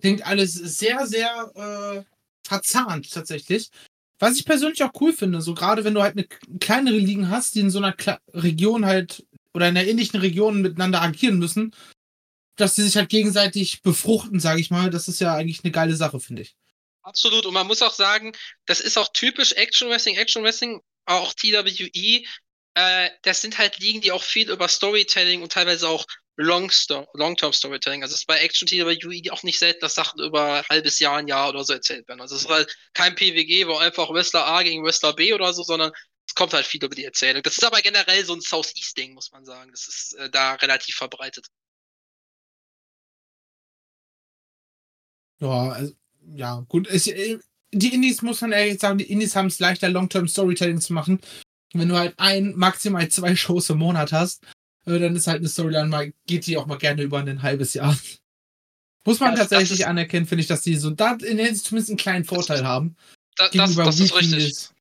Klingt alles sehr, sehr äh, verzahnt tatsächlich. Was ich persönlich auch cool finde, so gerade wenn du halt eine kleinere Ligen hast, die in so einer Kla Region halt oder in einer ähnlichen Region miteinander agieren müssen, dass sie sich halt gegenseitig befruchten, sage ich mal, das ist ja eigentlich eine geile Sache, finde ich. Absolut. Und man muss auch sagen, das ist auch typisch Action Wrestling. Action Wrestling auch TWE, äh, das sind halt Ligen, die auch viel über Storytelling und teilweise auch Long-Term Storytelling. Also es ist bei Action TWE auch nicht selten, dass Sachen über ein halbes Jahr, ein Jahr oder so erzählt werden. Also es ist halt kein PWG, wo einfach Wrestler A gegen Wrestler B oder so, sondern es kommt halt viel über die Erzählung. Das ist aber generell so ein Southeast-Ding, muss man sagen. Das ist äh, da relativ verbreitet. Ja, also, ja, gut. Es, äh, die Indies muss man ehrlich sagen, die Indies haben es leichter, Long-Term Storytelling zu machen. Wenn du halt ein, maximal zwei Shows im Monat hast, äh, dann ist halt eine Storyline mal, geht die auch mal gerne über ein halbes Jahr. Muss man das, tatsächlich das anerkennen, finde ich, dass die so da in der zumindest einen kleinen Vorteil das, haben. Das, das, das ist richtig. Ist.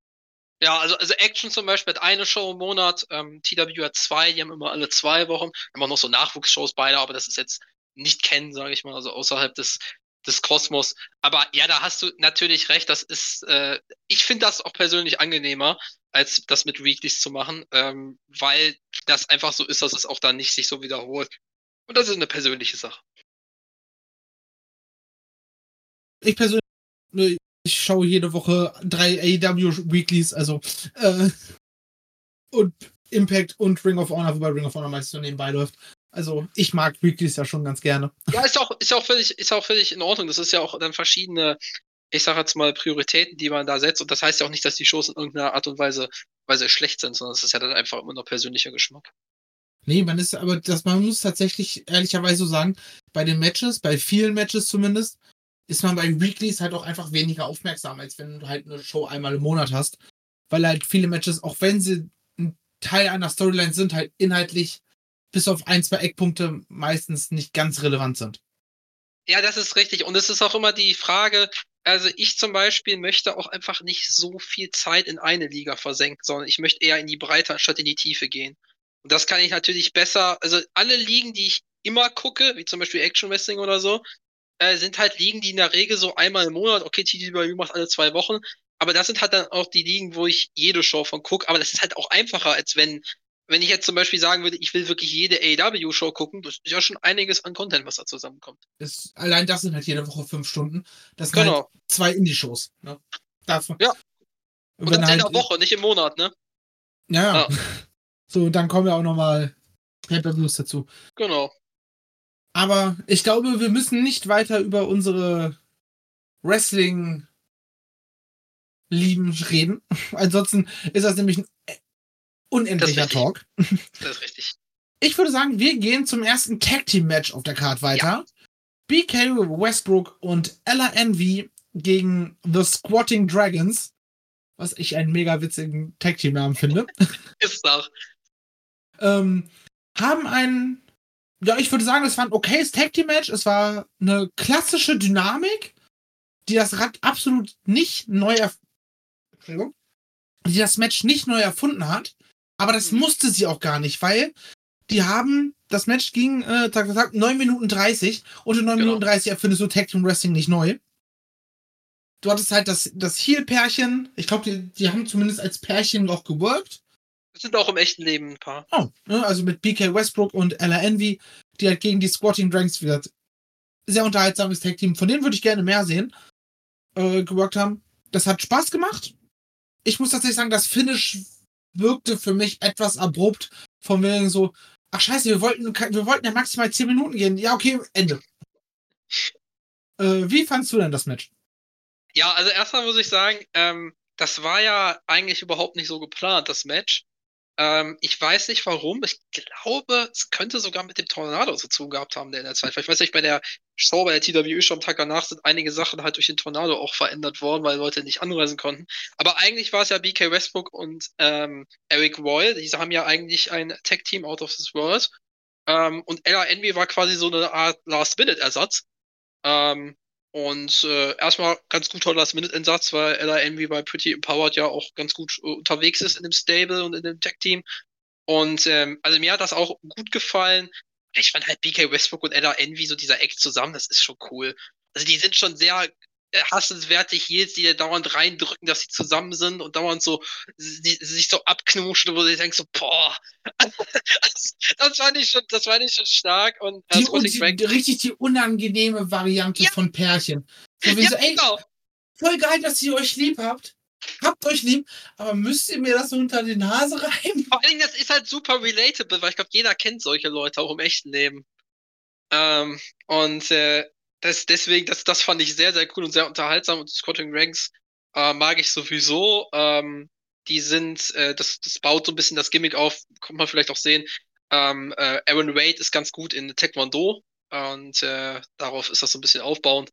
Ja, also, also Action zum Beispiel hat eine Show im Monat, ähm, TW hat zwei, die haben immer alle zwei Wochen. Immer noch so Nachwuchsshows beide, aber das ist jetzt nicht kennen, sage ich mal, also außerhalb des des Kosmos. Aber ja, da hast du natürlich recht. Das ist, äh, ich finde das auch persönlich angenehmer, als das mit Weeklies zu machen, ähm, weil das einfach so ist, dass es auch dann nicht sich so wiederholt. Und das ist eine persönliche Sache. Ich persönlich, ich schaue jede Woche drei AEW Weeklies, also äh, und Impact und Ring of Honor, wobei Ring of Honor meistens so nebenbei läuft. Also ich mag Weeklies ja schon ganz gerne. Ja, ist auch, ist auch völlig, ist auch völlig in Ordnung. Das ist ja auch dann verschiedene, ich sage jetzt mal, Prioritäten, die man da setzt. Und das heißt ja auch nicht, dass die Shows in irgendeiner Art und Weise, Weise schlecht sind, sondern es ist ja dann einfach immer nur persönlicher Geschmack. Nee, man ist, aber das, man muss tatsächlich ehrlicherweise so sagen, bei den Matches, bei vielen Matches zumindest, ist man bei Weeklies halt auch einfach weniger aufmerksam, als wenn du halt eine Show einmal im Monat hast. Weil halt viele Matches, auch wenn sie ein Teil einer Storyline sind, halt inhaltlich bis auf ein, zwei Eckpunkte meistens nicht ganz relevant sind. Ja, das ist richtig. Und es ist auch immer die Frage, also ich zum Beispiel möchte auch einfach nicht so viel Zeit in eine Liga versenken, sondern ich möchte eher in die Breite anstatt in die Tiefe gehen. Und das kann ich natürlich besser, also alle Ligen, die ich immer gucke, wie zum Beispiel Action Wrestling oder so, äh, sind halt Ligen, die in der Regel so einmal im Monat, okay, TTW macht alle zwei Wochen, aber das sind halt dann auch die Ligen, wo ich jede Show von gucke, aber das ist halt auch einfacher, als wenn wenn ich jetzt zum Beispiel sagen würde, ich will wirklich jede AEW-Show gucken, das ist ja schon einiges an Content, was da zusammenkommt. Das, allein das sind halt jede Woche fünf Stunden. Das sind genau. halt zwei Indie-Shows. Ne? Davon. Ja. Und, Und das halt, in der Woche, nicht im Monat, ne? Ja, ja. *laughs* So, dann kommen ja auch nochmal Pay-Per-Views dazu. Genau. Aber ich glaube, wir müssen nicht weiter über unsere Wrestling Lieben reden. *laughs* Ansonsten ist das nämlich ein unendlicher Talk. Das ist richtig. Ich würde sagen, wir gehen zum ersten Tag Team Match auf der Card weiter. Ja. BK Westbrook und Ella Envy gegen The Squatting Dragons, was ich einen mega witzigen Tag Team Namen finde. *laughs* ist auch. ähm, haben ein ja, ich würde sagen, es war ein okayes Tag Team Match. Es war eine klassische Dynamik, die das Rad absolut nicht neu Entschuldigung, die das Match nicht neu erfunden hat. Aber das Mhm. musste sie auch gar nicht, weil die haben, das Match ging, äh, Tag, Tag, 9 Minuten 30 und in 9 Genau. Minuten 30 erfindest du Tag Team Wrestling nicht neu. Du hattest halt das, das Heel-Pärchen. Ich glaube, die, die haben zumindest als Pärchen noch geworkt. Das sind auch im echten Leben ein paar. Oh, ne, also mit BK Westbrook und Ella Envy, die halt gegen die Squatting Dranks wieder sehr unterhaltsames Tag Team. Von denen würde ich gerne mehr sehen, äh, geworkt haben. Das hat Spaß gemacht. Ich muss tatsächlich sagen, das Finish wirkte für mich etwas abrupt. Von wegen so, ach scheiße, wir wollten, wir wollten ja maximal 10 Minuten gehen. Ja, okay, Ende. Äh, wie fandst du denn das Match? Ja, also erstmal muss ich sagen, ähm, das war ja eigentlich überhaupt nicht so geplant, das Match. Ähm, ich weiß nicht warum. Ich glaube, es könnte sogar mit dem Tornado zu tun gehabt haben, der in der Zeit. Ich weiß nicht, bei der Show, bei der TWE schon am Tag danach sind einige Sachen halt durch den Tornado auch verändert worden, weil Leute nicht anreisen konnten. Aber eigentlich war es ja BK Westbrook und ähm, Eric Royal. Diese haben ja eigentlich ein Tag-Team out of this world. Ähm, und Ella Envy war quasi so eine Art Last-Minute-Ersatz. Ähm, und äh, erstmal ganz guter Last-Minute-Einsatz, weil Ella Envy bei Pretty Empowered ja auch ganz gut äh, unterwegs ist in dem Stable und in dem Tech-Team. Und ähm, also mir hat das auch gut gefallen. Ich fand halt BK Westbrook und Ella Envy, so dieser Act zusammen, das ist schon cool. Also die sind schon sehr hassenswerte Heels, die dir dauernd reindrücken, dass sie zusammen sind und dauernd so sie, sich so abknutschen, wo du denkst so, boah, *laughs* das, fand ich schon, das fand ich schon stark und Die, Scotty die, die, richtig die unangenehme Variante Ja. von Pärchen. So wie ja, so, ey, genau. voll geil, dass ihr euch lieb habt. Habt euch lieb, aber müsst ihr mir das so unter die Nase reiben? Vor allen Dingen, das ist halt super relatable, weil ich glaube, jeder kennt solche Leute auch im echten Leben. Ähm, und äh, das, deswegen, das, das fand ich sehr, sehr cool und sehr unterhaltsam. Und Squatting Ranks äh, mag ich sowieso. Ähm, die sind, äh, das, das baut so ein bisschen das Gimmick auf, kommt man vielleicht auch sehen. Ähm, äh, Aaron Wade ist ganz gut in Taekwondo und äh, darauf ist das so ein bisschen aufbauend.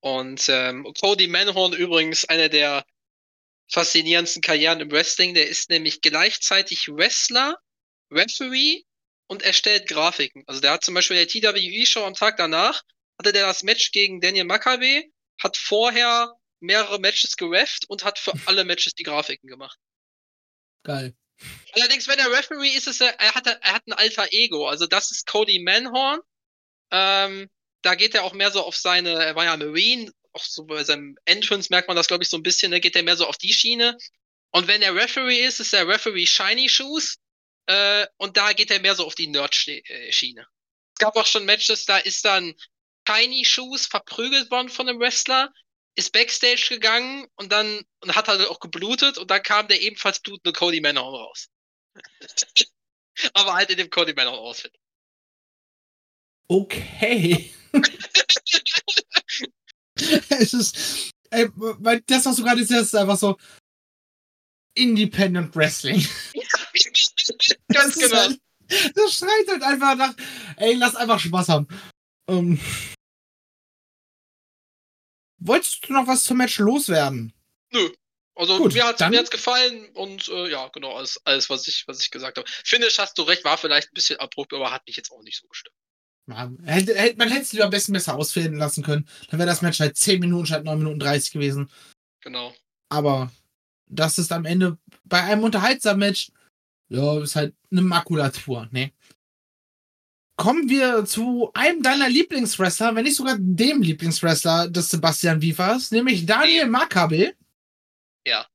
Und ähm, Cody Manhorn übrigens einer der faszinierendsten Karrieren im Wrestling. Der ist nämlich gleichzeitig Wrestler, Referee und erstellt Grafiken. Also der hat zum Beispiel der TWE-Show am Tag danach, hatte der das Match gegen Daniel Makabe, hat vorher mehrere Matches gerefft und hat für alle Matches die Grafiken gemacht. Geil. Allerdings, wenn er Referee ist, ist er, er hat, er hat ein alter Ego. Also das ist Cody Manhorn. Ähm, da geht er auch mehr so auf seine, er war ja Marine, auch so bei seinem Entrance merkt man das, glaube ich, so ein bisschen, da geht er mehr so auf die Schiene. Und wenn er Referee ist, ist er Referee Shiny Shoes. Äh, und da geht er mehr so auf die Nerd-Schiene. Es gab auch schon Matches, da ist dann Shiny Shoes verprügelt worden von einem Wrestler, ist Backstage gegangen und dann und hat halt auch geblutet und dann kam der ebenfalls blutende Cody Manhorn raus. *laughs* Aber halt in dem Cody Manhorn Outfit. Okay. *laughs* es ist, ey, weil das, was du gerade siehst, ist einfach so Independent Wrestling. *laughs* Ganz Das genau. Halt, das schreit halt einfach nach, ey, lass einfach Spaß haben. Ähm, wolltest du noch was zum Match loswerden? Nö. Also Gut, mir hat hat's gefallen und äh, ja, genau, alles, alles, was ich, was ich gesagt habe. Finish hast du recht, war vielleicht ein bisschen abrupt, aber hat mich jetzt auch nicht so gestört. Ja, hätte, hätte, man hätte es lieber am besten besser ausfäden lassen können. Dann wäre das Match halt 10 Minuten statt 9 Minuten 30 gewesen. Genau. Aber das ist am Ende bei einem unterhaltsamen Match, ja, ist halt eine Makulatur, ne? Kommen wir zu einem deiner Lieblingswrestler, wenn nicht sogar dem Lieblingswrestler des Sebastian Wiefers, nämlich Daniel Makabe. Ja.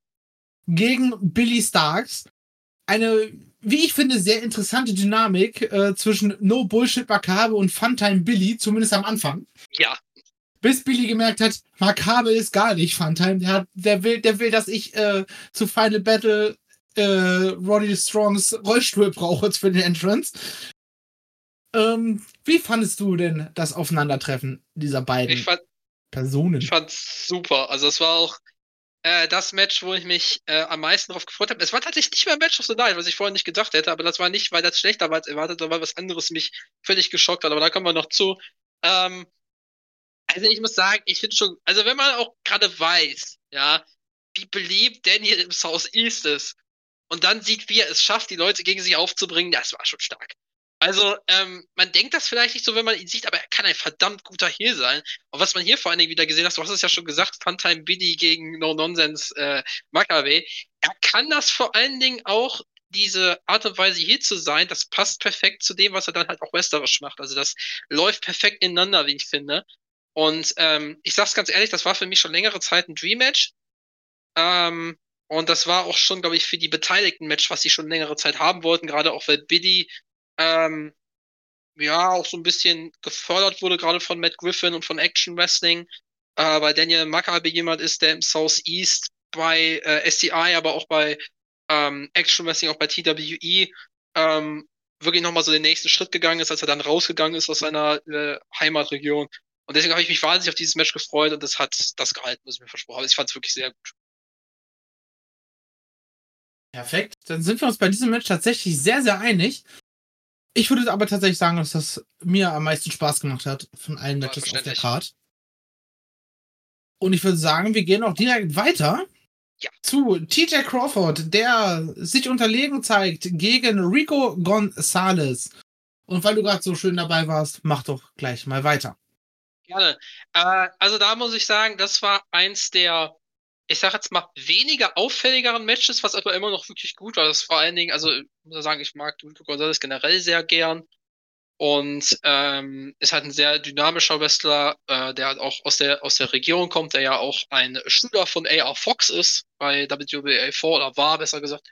Gegen Billy Starks. Eine, wie ich finde, sehr interessante Dynamik äh, zwischen No Bullshit Makabe und Funtime Billy, zumindest am Anfang Ja, bis Billy gemerkt hat, Makabe ist gar nicht Funtime. Der, hat, der, will, der will, dass ich äh, zu Final Battle äh, Roddy Strongs Rollstuhl brauche für den Entrance. Ähm, wie fandest du denn das Aufeinandertreffen dieser beiden ich fand, Personen? ich fand's super. Also es war auch äh, das Match, wo ich mich äh, am meisten drauf gefreut habe. Es war tatsächlich nicht mehr Match of the Night, was ich vorher nicht gedacht hätte, aber das war nicht, weil das schlechter war als erwartet, sondern weil was anderes mich völlig geschockt hat. Aber da kommen wir noch zu. Ähm, also ich muss sagen, ich finde schon, also wenn man auch gerade weiß, ja, wie beliebt Daniel im Southeast ist und dann sieht, wie er es schafft, die Leute gegen sich aufzubringen, das war schon stark. Also, ähm, man denkt das vielleicht nicht so, wenn man ihn sieht, aber er kann ein verdammt guter Heel sein. Und was man hier vor allen Dingen wieder gesehen hat, du hast es ja schon gesagt, Funtime Biddy gegen No Nonsense äh, Makabe. Er kann das vor allen Dingen auch, diese Art und Weise hier zu sein, das passt perfekt zu dem, was er dann halt auch westerisch macht. Also das läuft perfekt ineinander, wie ich finde. Und ähm, ich sag's ganz ehrlich, das war für mich schon längere Zeit ein Dream Match. Ähm, und das war auch schon, glaube ich, für die Beteiligten Match, was sie schon längere Zeit haben wollten, gerade auch weil Biddy ähm, ja auch so ein bisschen gefördert wurde, gerade von Matt Griffin und von Action Wrestling. Äh, weil Daniel Makabe jemand ist, der im Southeast bei äh, STI, aber auch bei ähm, Action Wrestling, auch bei TWE, ähm, wirklich nochmal so den nächsten Schritt gegangen ist, als er dann rausgegangen ist aus seiner äh, Heimatregion. Und deswegen habe ich mich wahnsinnig auf dieses Match gefreut und das hat das gehalten, was ich mir versprochen habe. Ich fand es wirklich sehr gut. Perfekt. Dann sind wir uns bei diesem Match tatsächlich sehr, sehr einig. Ich würde aber tatsächlich sagen, dass das mir am meisten Spaß gemacht hat von allen Matches auf der Card. Und ich würde sagen, wir gehen auch direkt weiter ja. zu TJ Crawford, der sich unterlegen zeigt gegen Rico Gonzalez. Und weil du gerade so schön dabei warst, mach doch gleich mal weiter. Gerne. Äh, also da muss ich sagen, das war eins der, ich sag jetzt mal, weniger auffälligeren Matches, was aber immer noch wirklich gut war. Das vor allen Dingen, also ich muss sagen, ich mag Rico Gonzalez generell sehr gern. Und ähm, ist halt ein sehr dynamischer Wrestler, äh, der halt auch aus der, aus der Region kommt, der ja auch ein Schüler von AR Fox ist, bei WBA 4 oder war, besser gesagt.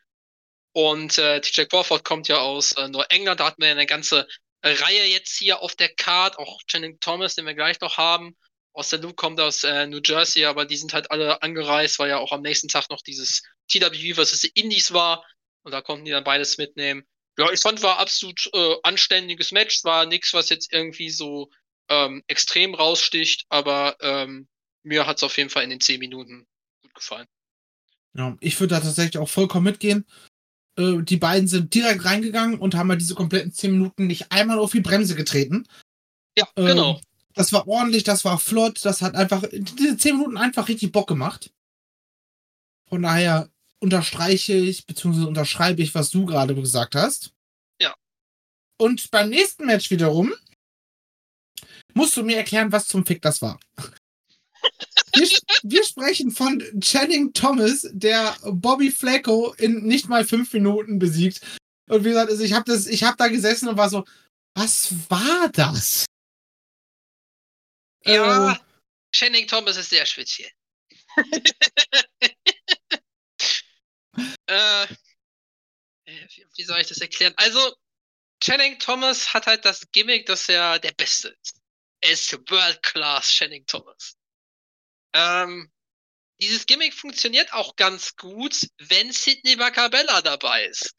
Und äh, TJ Crawford kommt ja aus äh, Neuengland, da hatten wir ja eine ganze Reihe jetzt hier auf der Card, auch Channing Thomas, den wir gleich noch haben. Aus der Luke kommt aus äh, New Jersey, aber die sind halt alle angereist, weil ja auch am nächsten Tag noch dieses TWE vs. Indies war. Und da konnten die dann beides mitnehmen. Ja, ich fand, war absolut äh, anständiges Match. War nichts, was jetzt irgendwie so ähm, extrem raussticht, aber ähm, mir hat es auf jeden Fall in den zehn Minuten gut gefallen. Ja, ich würde da tatsächlich auch vollkommen mitgehen. Äh, die beiden sind direkt reingegangen und haben halt diese kompletten zehn Minuten nicht einmal auf die Bremse getreten. Ja, ähm, genau. Das war ordentlich, das war flott, das hat einfach diese zehn Minuten einfach richtig Bock gemacht. Von daher unterstreiche ich, beziehungsweise unterschreibe ich, was du gerade gesagt hast. Ja. Und beim nächsten Match wiederum musst du mir erklären, was zum Fick das war. Wir, wir, sprechen von Channing Thomas, der Bobby Flacco in nicht mal fünf Minuten besiegt. Und wie gesagt, also ich habe habe da gesessen und war so, was war das? Ja, äh, Channing Thomas ist sehr speziell. *laughs* äh, wie, soll ich das erklären? Also, Channing Thomas hat halt das Gimmick, dass er der Beste ist. Er ist World Class Channing Thomas. Ähm, dieses Gimmick funktioniert auch ganz gut, wenn Sidney Bacabella dabei ist.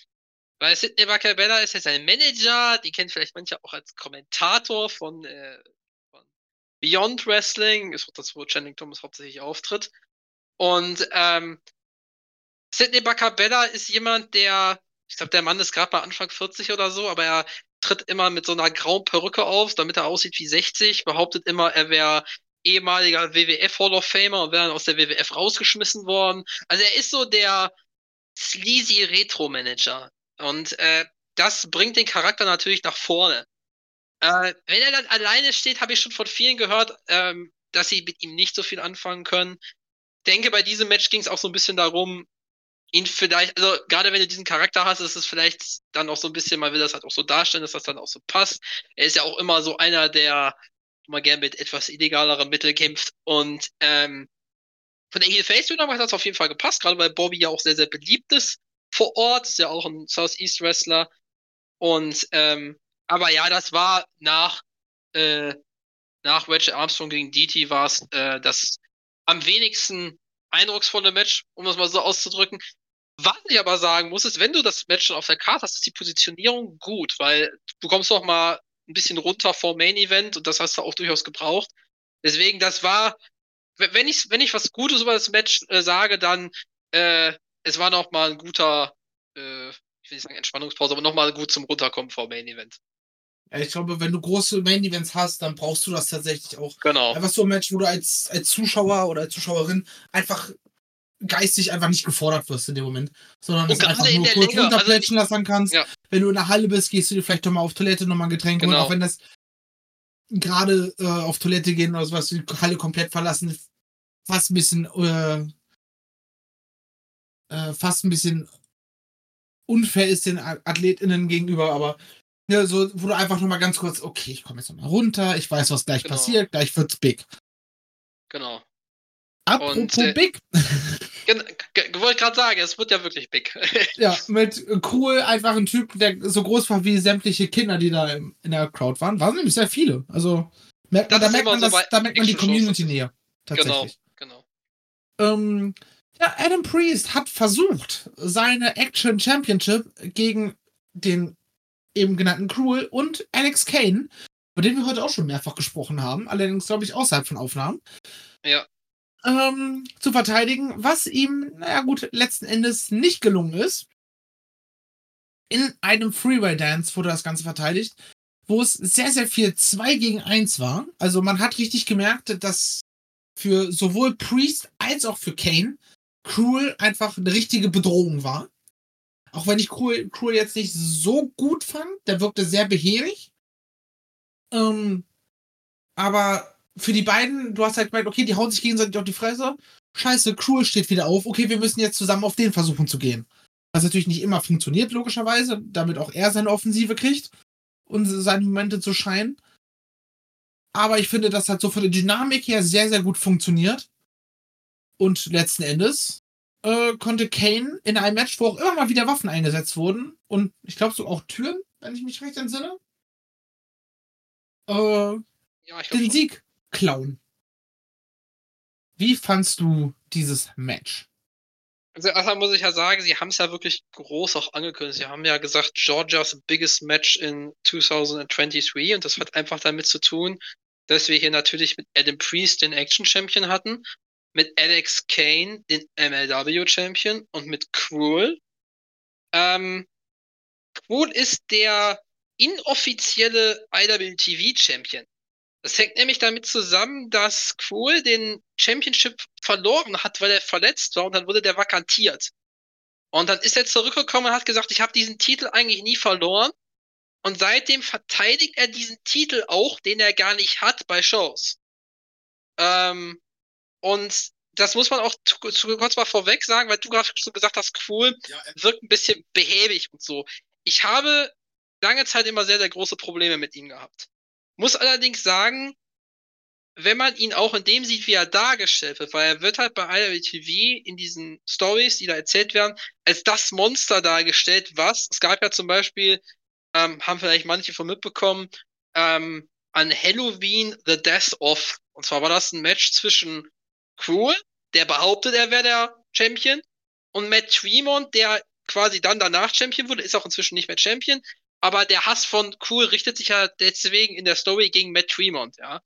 Weil Sidney Bacabella ist ja sein Manager, die kennt vielleicht manche auch als Kommentator von, äh, von Beyond Wrestling, ist das, wo Channing Thomas hauptsächlich auftritt. Und ähm, Sidney Bacabella ist jemand, der, ich glaube, der Mann ist gerade mal Anfang 40 oder so, aber er tritt immer mit so einer grauen Perücke auf, damit er aussieht wie 60, behauptet immer, er wäre ehemaliger WWF Hall of Famer und wäre dann aus der WWF rausgeschmissen worden. Also er ist so der sleazy Retro Manager. Und äh, das bringt den Charakter natürlich nach vorne. Äh, wenn er dann alleine steht, habe ich schon von vielen gehört, ähm, dass sie mit ihm nicht so viel anfangen können. Denke, bei diesem Match ging es auch so ein bisschen darum, ihn vielleicht, also gerade wenn du diesen Charakter hast, ist es vielleicht dann auch so ein bisschen, man will das halt auch so darstellen, dass das dann auch so passt. Er ist ja auch immer so einer, der mal gern mit etwas illegaleren Mitteln kämpft. Und ähm, von der Heel Face Dynamite hat das auf jeden Fall gepasst, gerade weil Bobby ja auch sehr, sehr beliebt ist vor Ort, ist ja auch ein Southeast Wrestler. Und ähm, aber ja, das war nach äh, nach Wedge Armstrong gegen DT war es äh, das am wenigsten eindrucksvolle Match, um es mal so auszudrücken. Was ich aber sagen muss, ist, wenn du das Match schon auf der Karte hast, ist die Positionierung gut, weil du kommst noch mal ein bisschen runter vor Main Event und das hast du auch durchaus gebraucht. Deswegen, das war, wenn ich, wenn ich was Gutes über das Match äh, sage, dann äh, es war noch mal ein guter, äh, ich will nicht sagen Entspannungspause, aber noch mal gut zum Runterkommen vor Main Event. Ich glaube, wenn du große Main Events hast, dann brauchst du das tatsächlich auch. Genau. Einfach so ein Match, wo du als, als Zuschauer oder als Zuschauerin einfach geistig einfach nicht gefordert wirst in dem Moment, sondern es einfach nur kurz also runterplätschen lassen kannst. Ja. Wenn du in der Halle bist, gehst du dir vielleicht doch mal auf Toilette nochmal ein Getränk holen, Genau. auch wenn das gerade äh, auf Toilette gehen oder sowas, die Halle komplett verlassen, fast ein bisschen, äh, äh, fast ein bisschen unfair ist den AthletInnen gegenüber, aber ja, so, wo du einfach nochmal ganz kurz, okay, ich komme jetzt nochmal runter, ich weiß, was gleich Genau. passiert, gleich wird's big. Genau. Apropos Und, äh, big, *laughs* wollte gerade sagen, es wird ja wirklich big. *laughs* ja, mit Cool einfach ein Typ, der so groß war wie sämtliche Kinder, die da im, in der Crowd waren. Waren nämlich sehr viele. Also, merkt man, da merkt man, so das, da merkt man die Community näher. Tatsächlich. genau, genau. Ähm, ja, Adam Priest hat versucht, seine Action Championship gegen den eben genannten Cruel und Alex Kane, über den wir heute auch schon mehrfach gesprochen haben, allerdings glaube ich außerhalb von Aufnahmen, Ja. ähm, zu verteidigen, was ihm, naja gut, letzten Endes nicht gelungen ist. In einem Freeway Dance wurde das Ganze verteidigt, wo es sehr, sehr viel 2 gegen 1 war. Also man hat richtig gemerkt, dass für sowohl Priest als auch für Kane Cruel einfach eine richtige Bedrohung war. Auch wenn ich Cruel, Cruel jetzt nicht so gut fand, der wirkte sehr behäbig. Ähm, aber für die beiden, du hast halt gemerkt, okay, die hauen sich gegenseitig auf die Fresse. Scheiße, Cruel steht wieder auf. Okay, wir müssen jetzt zusammen auf den versuchen zu gehen. Was natürlich nicht immer funktioniert, logischerweise, damit auch er seine Offensive kriegt und seine Momente zu scheinen. Aber ich finde, das hat so von der Dynamik her sehr, sehr gut funktioniert. Und letzten Endes äh, konnte Kane in einem Match, wo auch immer mal wieder Waffen eingesetzt wurden, und ich glaube so auch Türen, wenn ich mich recht entsinne, äh, Ja, den glaube Sieg klauen. Wie fandst du dieses Match? Also erstmal muss ich ja sagen, sie haben es ja wirklich groß auch angekündigt. Sie haben ja gesagt, Georgia's biggest match in 2023 und das hat einfach damit zu tun, dass wir hier natürlich mit Adam Priest den Action Champion hatten, mit Alex Kane den MLW Champion und mit Cruel. Ähm, Cruel ist der inoffizielle IWTV Champion. Das hängt nämlich damit zusammen, dass Cruel den Championship verloren hat, weil er verletzt war und dann wurde der vakantiert. Und dann ist er zurückgekommen und hat gesagt, ich habe diesen Titel eigentlich nie verloren. Und seitdem verteidigt er diesen Titel auch, den er gar nicht hat bei Shows. Ähm, und das muss man auch zu, zu, kurz mal vorweg sagen, weil du gerade schon gesagt hast, cool, wirkt ein bisschen behäbig und so. Ich habe lange Zeit immer sehr, sehr große Probleme mit ihm gehabt. Muss allerdings sagen, wenn man ihn auch in dem sieht, wie er dargestellt wird, weil er wird halt bei IWTV in diesen Stories, die da erzählt werden, als das Monster dargestellt, was, es gab ja zum Beispiel, ähm, haben vielleicht manche von mitbekommen, ähm, an Halloween The Death of. Und zwar war das ein Match zwischen Cruel, der behauptet, er wäre der Champion, und Matt Tremont, der quasi dann danach Champion wurde, ist auch inzwischen nicht mehr Champion, aber der Hass von Cruel richtet sich ja deswegen in der Story gegen Matt Tremont, ja.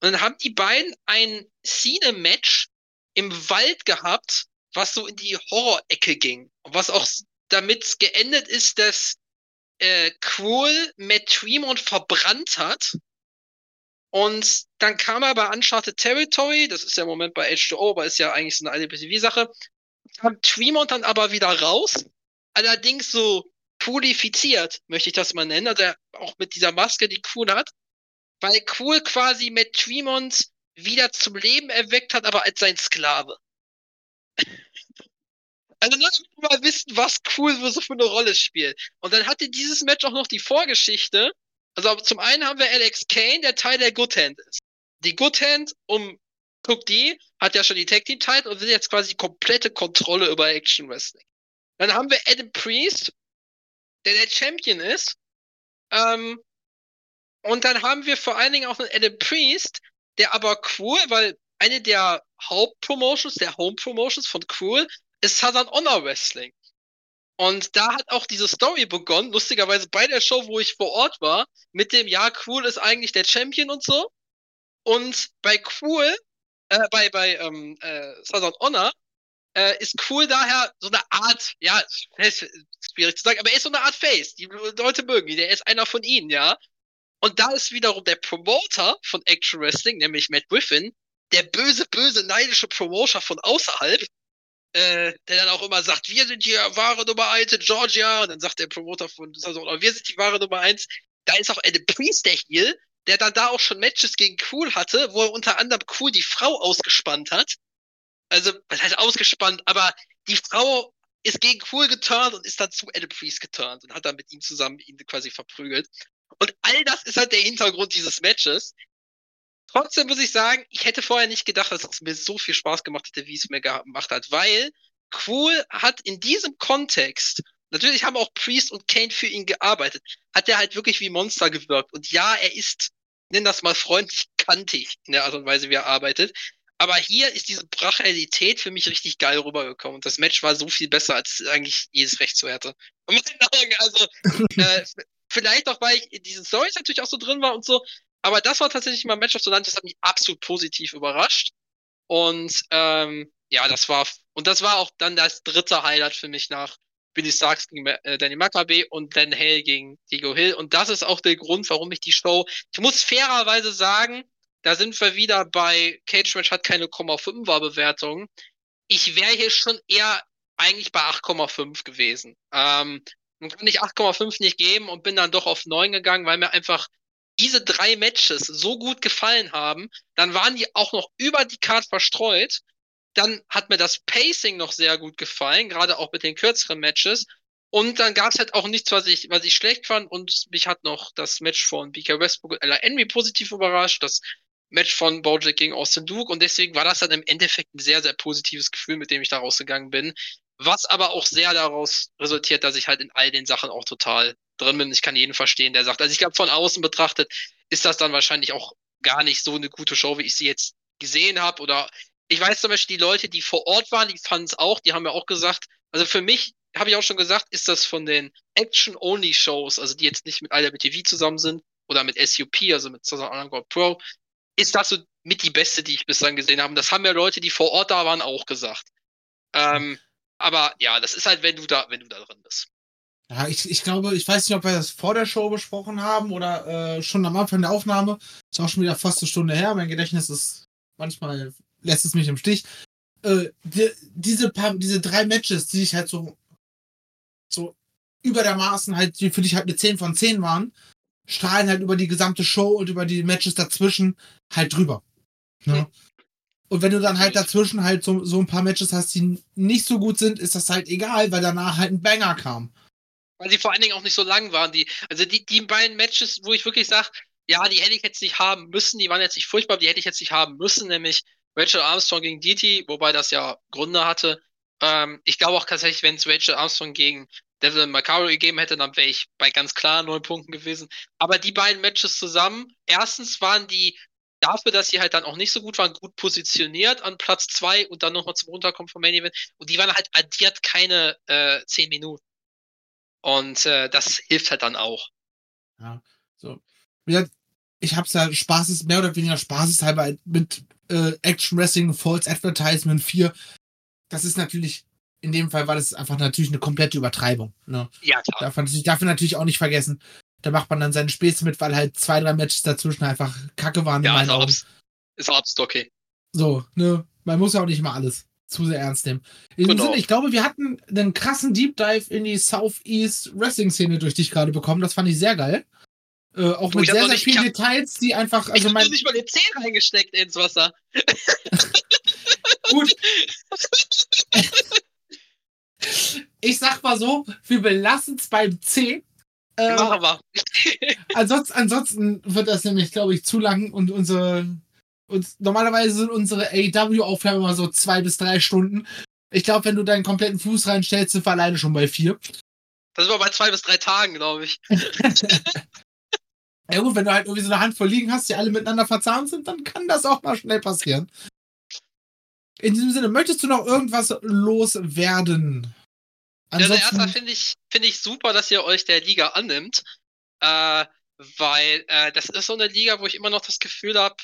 Und dann haben die beiden ein Cine-Match im Wald gehabt, was so in die Horror-Ecke ging. Und was auch damit geendet ist, dass äh, Cruel Matt Tremont verbrannt hat. Und dann kam er bei Uncharted Territory, das ist ja im Moment bei H2O, aber ist ja eigentlich so eine IDPTV-Sache, kam Tremont dann aber wieder raus, allerdings so pulifiziert, möchte ich das mal nennen, also auch mit dieser Maske, die Cool hat, weil Cool quasi mit Tremont wieder zum Leben erweckt hat, aber als sein Sklave. *laughs* Also nur mal wissen, was Cool so für eine Rolle spielt. Und dann hatte dieses Match auch noch die Vorgeschichte. Also zum einen haben wir Alex Kane, der Teil der Good Hand ist. Die Good Hand um Cook D hat ja schon die Tag Team Title und will jetzt quasi die komplette Kontrolle über Action Wrestling. Dann haben wir Adam Priest, der der Champion ist. Ähm, und dann haben wir vor allen Dingen auch einen Adam Priest, der aber cool, weil eine der Hauptpromotions, der Home Promotions von Cool ist Southern Honor Wrestling. Und da hat auch diese Story begonnen, lustigerweise bei der Show, wo ich vor Ort war, mit dem, ja, Cool ist eigentlich der Champion und so. Und bei Cool, äh, bei, bei ähm, äh, Southern Honor, äh, ist Cool daher so eine Art, ja, ist schwierig zu sagen, aber er ist so eine Art Face. Die Leute mögen ihn, der ist einer von ihnen, ja. Und da ist wiederum der Promoter von Action Wrestling, nämlich Matt Griffin, der böse, böse, neidische Promoter von außerhalb, äh, der dann auch immer sagt, wir sind hier wahre Nummer 1 in Georgia. Und dann sagt der Promoter von also, wir sind die wahre Nummer 1. Da ist auch Adam Priest, der Heel, der dann da auch schon Matches gegen Cool hatte, wo er unter anderem Cool die Frau ausgespannt hat. Also, was heißt ausgespannt? Aber die Frau ist gegen Cool geturnt und ist dann zu Adam Priest geturnt und hat dann mit ihm zusammen ihn quasi verprügelt. Und all das ist halt der Hintergrund dieses Matches. Trotzdem muss ich sagen, ich hätte vorher nicht gedacht, dass es mir so viel Spaß gemacht hätte, wie es mir gemacht hat, weil Cool hat in diesem Kontext, natürlich haben auch Priest und Kane für ihn gearbeitet, hat er halt wirklich wie Monster gewirkt. Und ja, er ist, nenn das mal freundlich, kantig in der Art und Weise, wie er arbeitet. Aber hier ist diese Brachialität für mich richtig geil rübergekommen. Und das Match war so viel besser, als es eigentlich jedes Recht zu hätte. Und *laughs* also, äh, vielleicht auch, weil ich in diesen Stories natürlich auch so drin war und so. Aber das war tatsächlich mein Match of the Night, das hat mich absolut positiv überrascht. Und ähm, ja, das war und das war auch dann das dritte Highlight für mich nach Billy Starks gegen äh, Danny Makabe und Dan Hale gegen Diego Hill. Und das ist auch der Grund, warum ich die Show. Ich muss fairerweise sagen, da sind wir wieder bei Cage Match hat keine 0,5er Bewertung. Ich wäre hier schon eher eigentlich bei 8,5 gewesen. Ähm, dann kann ich 8,5 nicht geben und bin dann doch auf 9 gegangen, weil mir einfach diese drei Matches so gut gefallen haben, dann waren die auch noch über die Card verstreut. Dann hat mir das Pacing noch sehr gut gefallen, gerade auch mit den kürzeren Matches. Und dann gab es halt auch nichts, was ich, was ich schlecht fand. Und mich hat noch das Match von BK Westbrook und Ella Envy positiv überrascht. Das Match von Bojack gegen Austin Duke. Und deswegen war das dann im Endeffekt ein sehr, sehr positives Gefühl, mit dem ich da rausgegangen bin. Was aber auch sehr daraus resultiert, dass ich halt in all den Sachen auch total drin bin. Ich kann jeden verstehen, der sagt, also ich glaube, von außen betrachtet ist das dann wahrscheinlich auch gar nicht so eine gute Show, wie ich sie jetzt gesehen habe. Oder ich weiß zum Beispiel, die Leute, die vor Ort waren, die fanden es auch, die haben ja auch gesagt, also für mich, habe ich auch schon gesagt, ist das von den Action-Only-Shows, also die jetzt nicht mit IWTV zusammen sind oder mit SUP, also mit Southern Underground Pro, ist das so mit die beste, die ich bislang gesehen habe. Das haben ja Leute, die vor Ort da waren, auch gesagt. Ähm, aber ja, das ist halt, wenn du da, wenn du da drin bist. Ja, ich, ich glaube, ich weiß nicht, ob wir das vor der Show besprochen haben oder äh, schon am Anfang der Aufnahme. Ist auch schon wieder fast eine Stunde her. Mein Gedächtnis ist manchmal lässt es mich im Stich. Äh, die, diese paar, diese drei Matches, die ich halt so, so über der Maßen halt, die für dich halt eine 10 von 10 waren, strahlen halt über die gesamte Show und über die Matches dazwischen halt drüber. Ne? Mhm. Und wenn du dann halt dazwischen halt so, so ein paar Matches hast, die nicht so gut sind, ist das halt egal, weil danach halt ein Banger kam. Weil sie vor allen Dingen auch nicht so lang waren. Die, also die, die beiden Matches, wo ich wirklich sage, ja, die hätte ich jetzt nicht haben müssen, die waren jetzt nicht furchtbar, die hätte ich jetzt nicht haben müssen, nämlich Rachel Armstrong gegen DT, wobei das ja Gründe hatte. Ähm, ich glaube auch tatsächlich, wenn es Rachel Armstrong gegen Devil Macaro gegeben hätte, dann wäre ich bei ganz klar neun Punkten gewesen. Aber die beiden Matches zusammen, erstens waren die dafür, dass sie halt dann auch nicht so gut waren, gut positioniert an Platz zwei und dann nochmal zum Runterkommen vom Main Event. Und die waren halt addiert keine äh, zehn Minuten. Und äh, das hilft halt dann auch. Ja, so. Ich hab's ja Spaßes, mehr oder weniger spaßeshalber mit äh, Action Wrestling False Advertisement 4. Das ist natürlich, in dem Fall war das einfach natürlich eine komplette Übertreibung. Ne? Ja, klar. Darf man darf natürlich auch nicht vergessen. Da macht man dann seine Späße mit, weil halt zwei, drei Matches dazwischen einfach kacke waren. Ja, ist auch, ist auch okay. So, ne? Man muss ja auch nicht mal alles zu sehr ernst nehmen. In genau. Sinne, ich glaube, wir hatten einen krassen Deep Dive in die Southeast Wrestling Szene durch dich gerade bekommen. Das fand ich sehr geil. Äh, auch du, mit sehr, sehr vielen Details, die einfach. Also ich habe nicht mal den Zeh reingesteckt ins Wasser. Gut. *laughs* ich sag mal so, wir belassen es beim C. Äh, Machen wir. *laughs* ansonsten, ansonsten wird das nämlich, glaube ich, zu lang und unsere und normalerweise sind unsere AEW-Aufnahmen immer so zwei bis drei Stunden. Ich glaube, wenn du deinen kompletten Fuß reinstellst, sind wir alleine schon bei vier. Das war bei zwei bis drei Tagen, glaube ich. *laughs* ja gut, wenn du halt irgendwie so eine Handvoll liegen hast, die alle miteinander verzahnt sind, dann kann das auch mal schnell passieren. In diesem Sinne, möchtest du noch irgendwas loswerden? Also erstmal finde ich, finde ich super, dass ihr euch der Liga annimmt. Äh, weil äh, das ist so eine Liga, wo ich immer noch das Gefühl habe,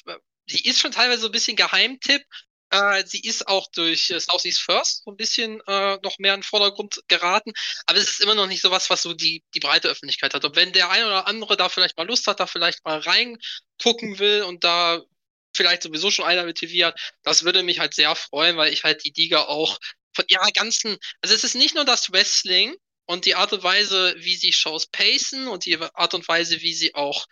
sie ist schon teilweise so ein bisschen Geheimtipp. Äh, sie ist auch durch äh, Southeast First so ein bisschen äh, noch mehr in den Vordergrund geraten. Aber es ist immer noch nicht so was, was so die, die breite Öffentlichkeit hat. Und wenn der eine oder andere da vielleicht mal Lust hat, da vielleicht mal reingucken will und da vielleicht sowieso schon einer mit TV hat, das würde mich halt sehr freuen, weil ich halt die Liga auch von ihrer ganzen, also es ist nicht nur das Wrestling und die Art und Weise, wie sie Shows pacen und die Art und Weise, wie sie auch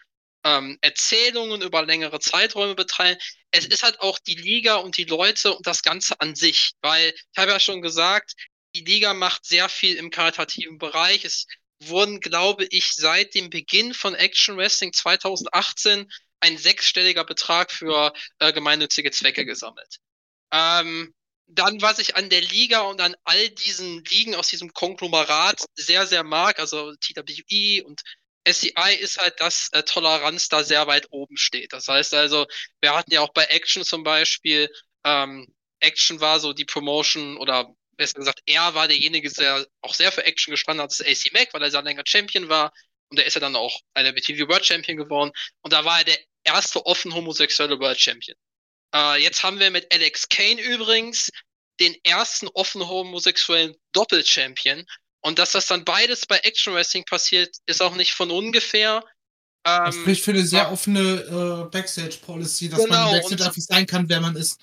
ähm, Erzählungen über längere Zeiträume betreiben. Es ist halt auch die Liga und die Leute und das Ganze an sich, weil ich habe ja schon gesagt, die Liga macht sehr viel im karitativen Bereich. Es wurden, glaube ich, seit dem Beginn von Action Wrestling 2018 ein sechsstelliger Betrag für äh, gemeinnützige Zwecke gesammelt. Ähm, dann, was ich an der Liga und an all diesen Ligen aus diesem Konglomerat sehr, sehr mag, also TWE und SCI ist halt, dass äh, Toleranz da sehr weit oben steht. Das heißt also, wir hatten ja auch bei Action zum Beispiel, ähm, Action war so die Promotion oder besser gesagt, er war derjenige, der auch sehr für Action gestanden hat, das AC Mac, weil er sehr länger Champion war. Und er ist ja dann auch einer BTV World Champion geworden. Und da war er der erste offen homosexuelle World Champion. Äh, jetzt haben wir mit Alex Kane übrigens den ersten offen homosexuellen Doppel-Champion. Und dass das dann beides bei Action Wrestling passiert, ist auch nicht von ungefähr. Ähm, das spricht für eine sehr offene äh, Backstage-Policy, dass genau, man Backstage einfach sein kann, wer man ist.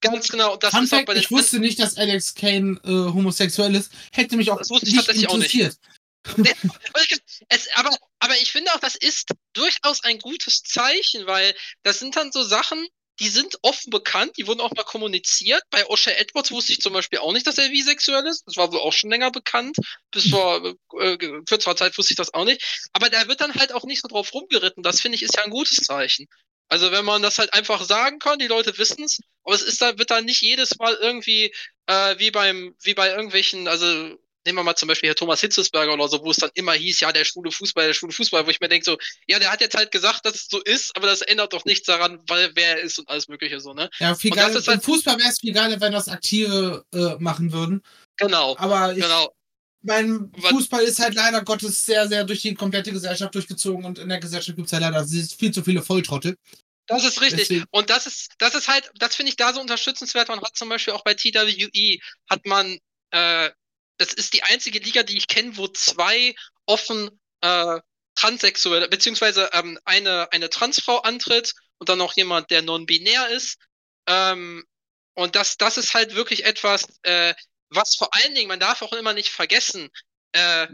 Ganz genau. Das Fun Fact, ich wusste nicht, dass Alex Kane äh, homosexuell ist. Hätte mich auch das nicht ich interessiert. Auch nicht. es, aber, aber ich finde auch, das ist durchaus ein gutes Zeichen, weil das sind dann so Sachen, die sind offen bekannt, die wurden auch mal kommuniziert. Bei O'Shea Edwards wusste ich zum Beispiel auch nicht, dass er bisexuell ist. Das war wohl auch schon länger bekannt. Bis vor äh, kürzerer Zeit wusste ich das auch nicht. Aber da wird dann halt auch nicht so drauf rumgeritten. Das finde ich ist ja ein gutes Zeichen. Also wenn man das halt einfach sagen kann, die Leute wissen es, aber es ist da, wird dann nicht jedes Mal irgendwie äh, wie beim, wie bei irgendwelchen, also nehmen wir mal zum Beispiel hier Thomas Hitzesberger oder so, wo es dann immer hieß, ja, der schwule Fußball, der schwule Fußball, wo ich mir denke so, ja, der hat jetzt halt gesagt, dass es so ist, aber das ändert doch nichts daran, weil wer er ist und alles mögliche so, ne? Ja, viel geiler, halt, Fußball wäre es viel geiler, wenn das Aktive äh, machen würden. Genau. Aber ich, genau. mein Fußball ist halt leider Gottes sehr, sehr durch die komplette Gesellschaft durchgezogen und in der Gesellschaft gibt es ja leider viel zu viele Volltrottel. Das ist richtig. Deswegen. Und das ist, das ist halt, das finde ich da so unterstützenswert. Man hat zum Beispiel auch bei TWE hat man äh, das ist die einzige Liga, die ich kenne, wo zwei offen äh, transsexuelle, beziehungsweise ähm, eine, eine Transfrau antritt und dann noch jemand, der non-binär ist. Ähm, und das, das ist halt wirklich etwas, äh, was vor allen Dingen, man darf auch immer nicht vergessen, äh,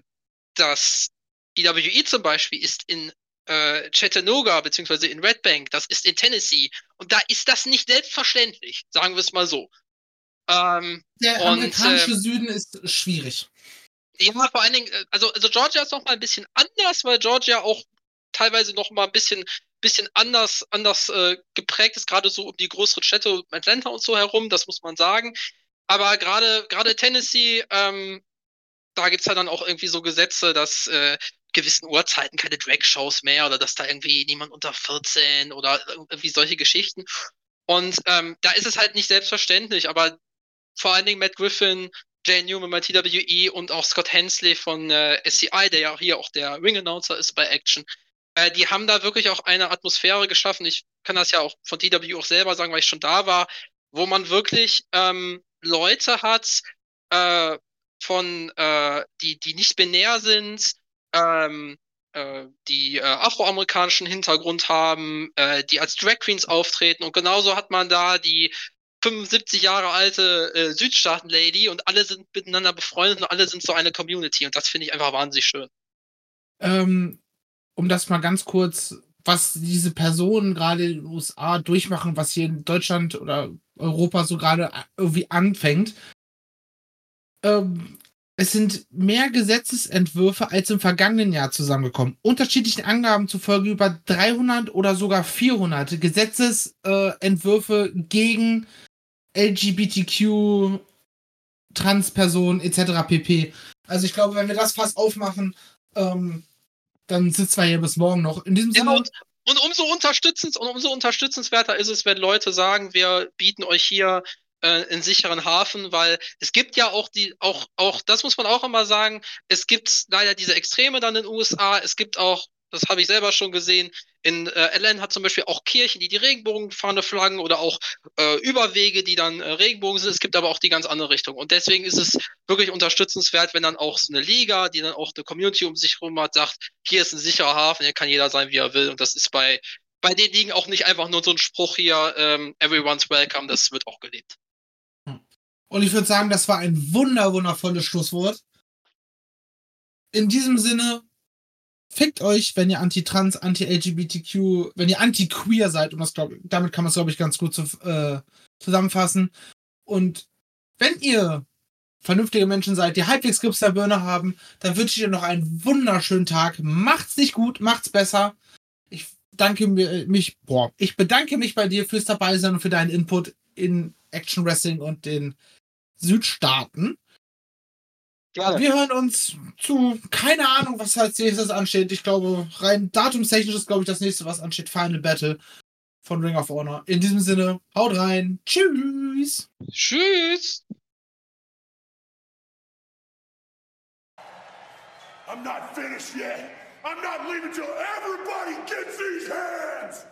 dass die WE zum Beispiel ist in äh, Chattanooga beziehungsweise in Red Bank, das ist in Tennessee. Und da ist das nicht selbstverständlich, sagen wir es mal so. Ähm, der amerikanische ähm, Süden ist schwierig. Ja, vor allen Dingen, äh, also, also Georgia ist noch mal ein bisschen anders, weil Georgia auch teilweise noch mal ein bisschen, bisschen anders, anders äh, geprägt ist, gerade so um die größeren Städte, Atlanta und so herum, das muss man sagen. Aber gerade, gerade Tennessee, ähm, da gibt's ja dann auch irgendwie so Gesetze, dass äh, gewissen Uhrzeiten keine Drag-Shows mehr oder dass da irgendwie niemand unter 14 oder irgendwie solche Geschichten. Und ähm, da ist es halt nicht selbstverständlich, aber vor allen Dingen Matt Griffin, Jay Newman bei TWE und auch Scott Hensley von äh, SCI, der ja hier auch der Ring-Announcer ist bei Action. Äh, die haben da wirklich auch eine Atmosphäre geschaffen. Ich kann das ja auch von TWE auch selber sagen, weil ich schon da war, wo man wirklich ähm, Leute hat, äh, von äh, die, die nicht binär sind, ähm, äh, die äh, afroamerikanischen Hintergrund haben, äh, die als Drag Queens auftreten und genauso hat man da die 75 Jahre alte äh, Südstaaten-Lady und alle sind miteinander befreundet und alle sind so eine Community und das finde ich einfach wahnsinnig schön. Ähm, um das mal ganz kurz, was diese Personen gerade in den USA durchmachen, was hier in Deutschland oder Europa so gerade irgendwie anfängt. Ähm, es sind mehr Gesetzesentwürfe als im vergangenen Jahr zusammengekommen. Unterschiedlichen Angaben zufolge über 300 oder sogar 400 Gesetzesentwürfe gegen LGBTQ, Transpersonen etc. pp. Also ich glaube, wenn wir das fast aufmachen, ähm, dann sitzen wir hier bis morgen noch. In diesem Sinne. Ja, und, und umso unterstützens und umso unterstützenswerter ist es, wenn Leute sagen, wir bieten euch hier äh, einen sicheren Hafen, weil es gibt ja auch die, auch, auch, das muss man auch immer sagen, es gibt leider diese Extreme dann in den USA, es gibt auch das habe ich selber schon gesehen. In äh, Ellen hat zum Beispiel auch Kirchen, die die Regenbogenfahne flaggen oder auch äh, Überwege, die dann äh, Regenbogen sind. Es gibt aber auch die ganz andere Richtung. Und deswegen ist es wirklich unterstützenswert, wenn dann auch so eine Liga, die dann auch eine Community um sich herum hat, sagt, hier ist ein sicherer Hafen, hier kann jeder sein, wie er will. Und das ist bei, bei den Ligen auch nicht einfach nur so ein Spruch hier, ähm, everyone's welcome, das wird auch gelebt. Und ich würde sagen, das war ein wunder, wundervolles Schlusswort. In diesem Sinne, fickt euch, wenn ihr anti-trans, anti-LGBTQ, wenn ihr anti-queer seid. Und das glaub, damit kann man es, glaube ich, ganz gut zu, äh, zusammenfassen. Und wenn ihr vernünftige Menschen seid, die halbwegs Grips der Birne haben, dann wünsche ich dir noch einen wunderschönen Tag. Macht's nicht gut, macht's besser. Ich danke mir, mich, boah, ich bedanke mich bei dir fürs Dabeisein und für deinen Input in Action Wrestling und den Südstaaten. Gerne. Wir hören uns zu, keine Ahnung, was als nächstes ansteht. Ich glaube, rein datumstechnisch ist, glaube ich, das nächste, was ansteht, Final Battle von Ring of Honor. In diesem Sinne, haut rein. Tschüss. Tschüss. I'm not finished yet. I'm not leaving till everybody gets these hands.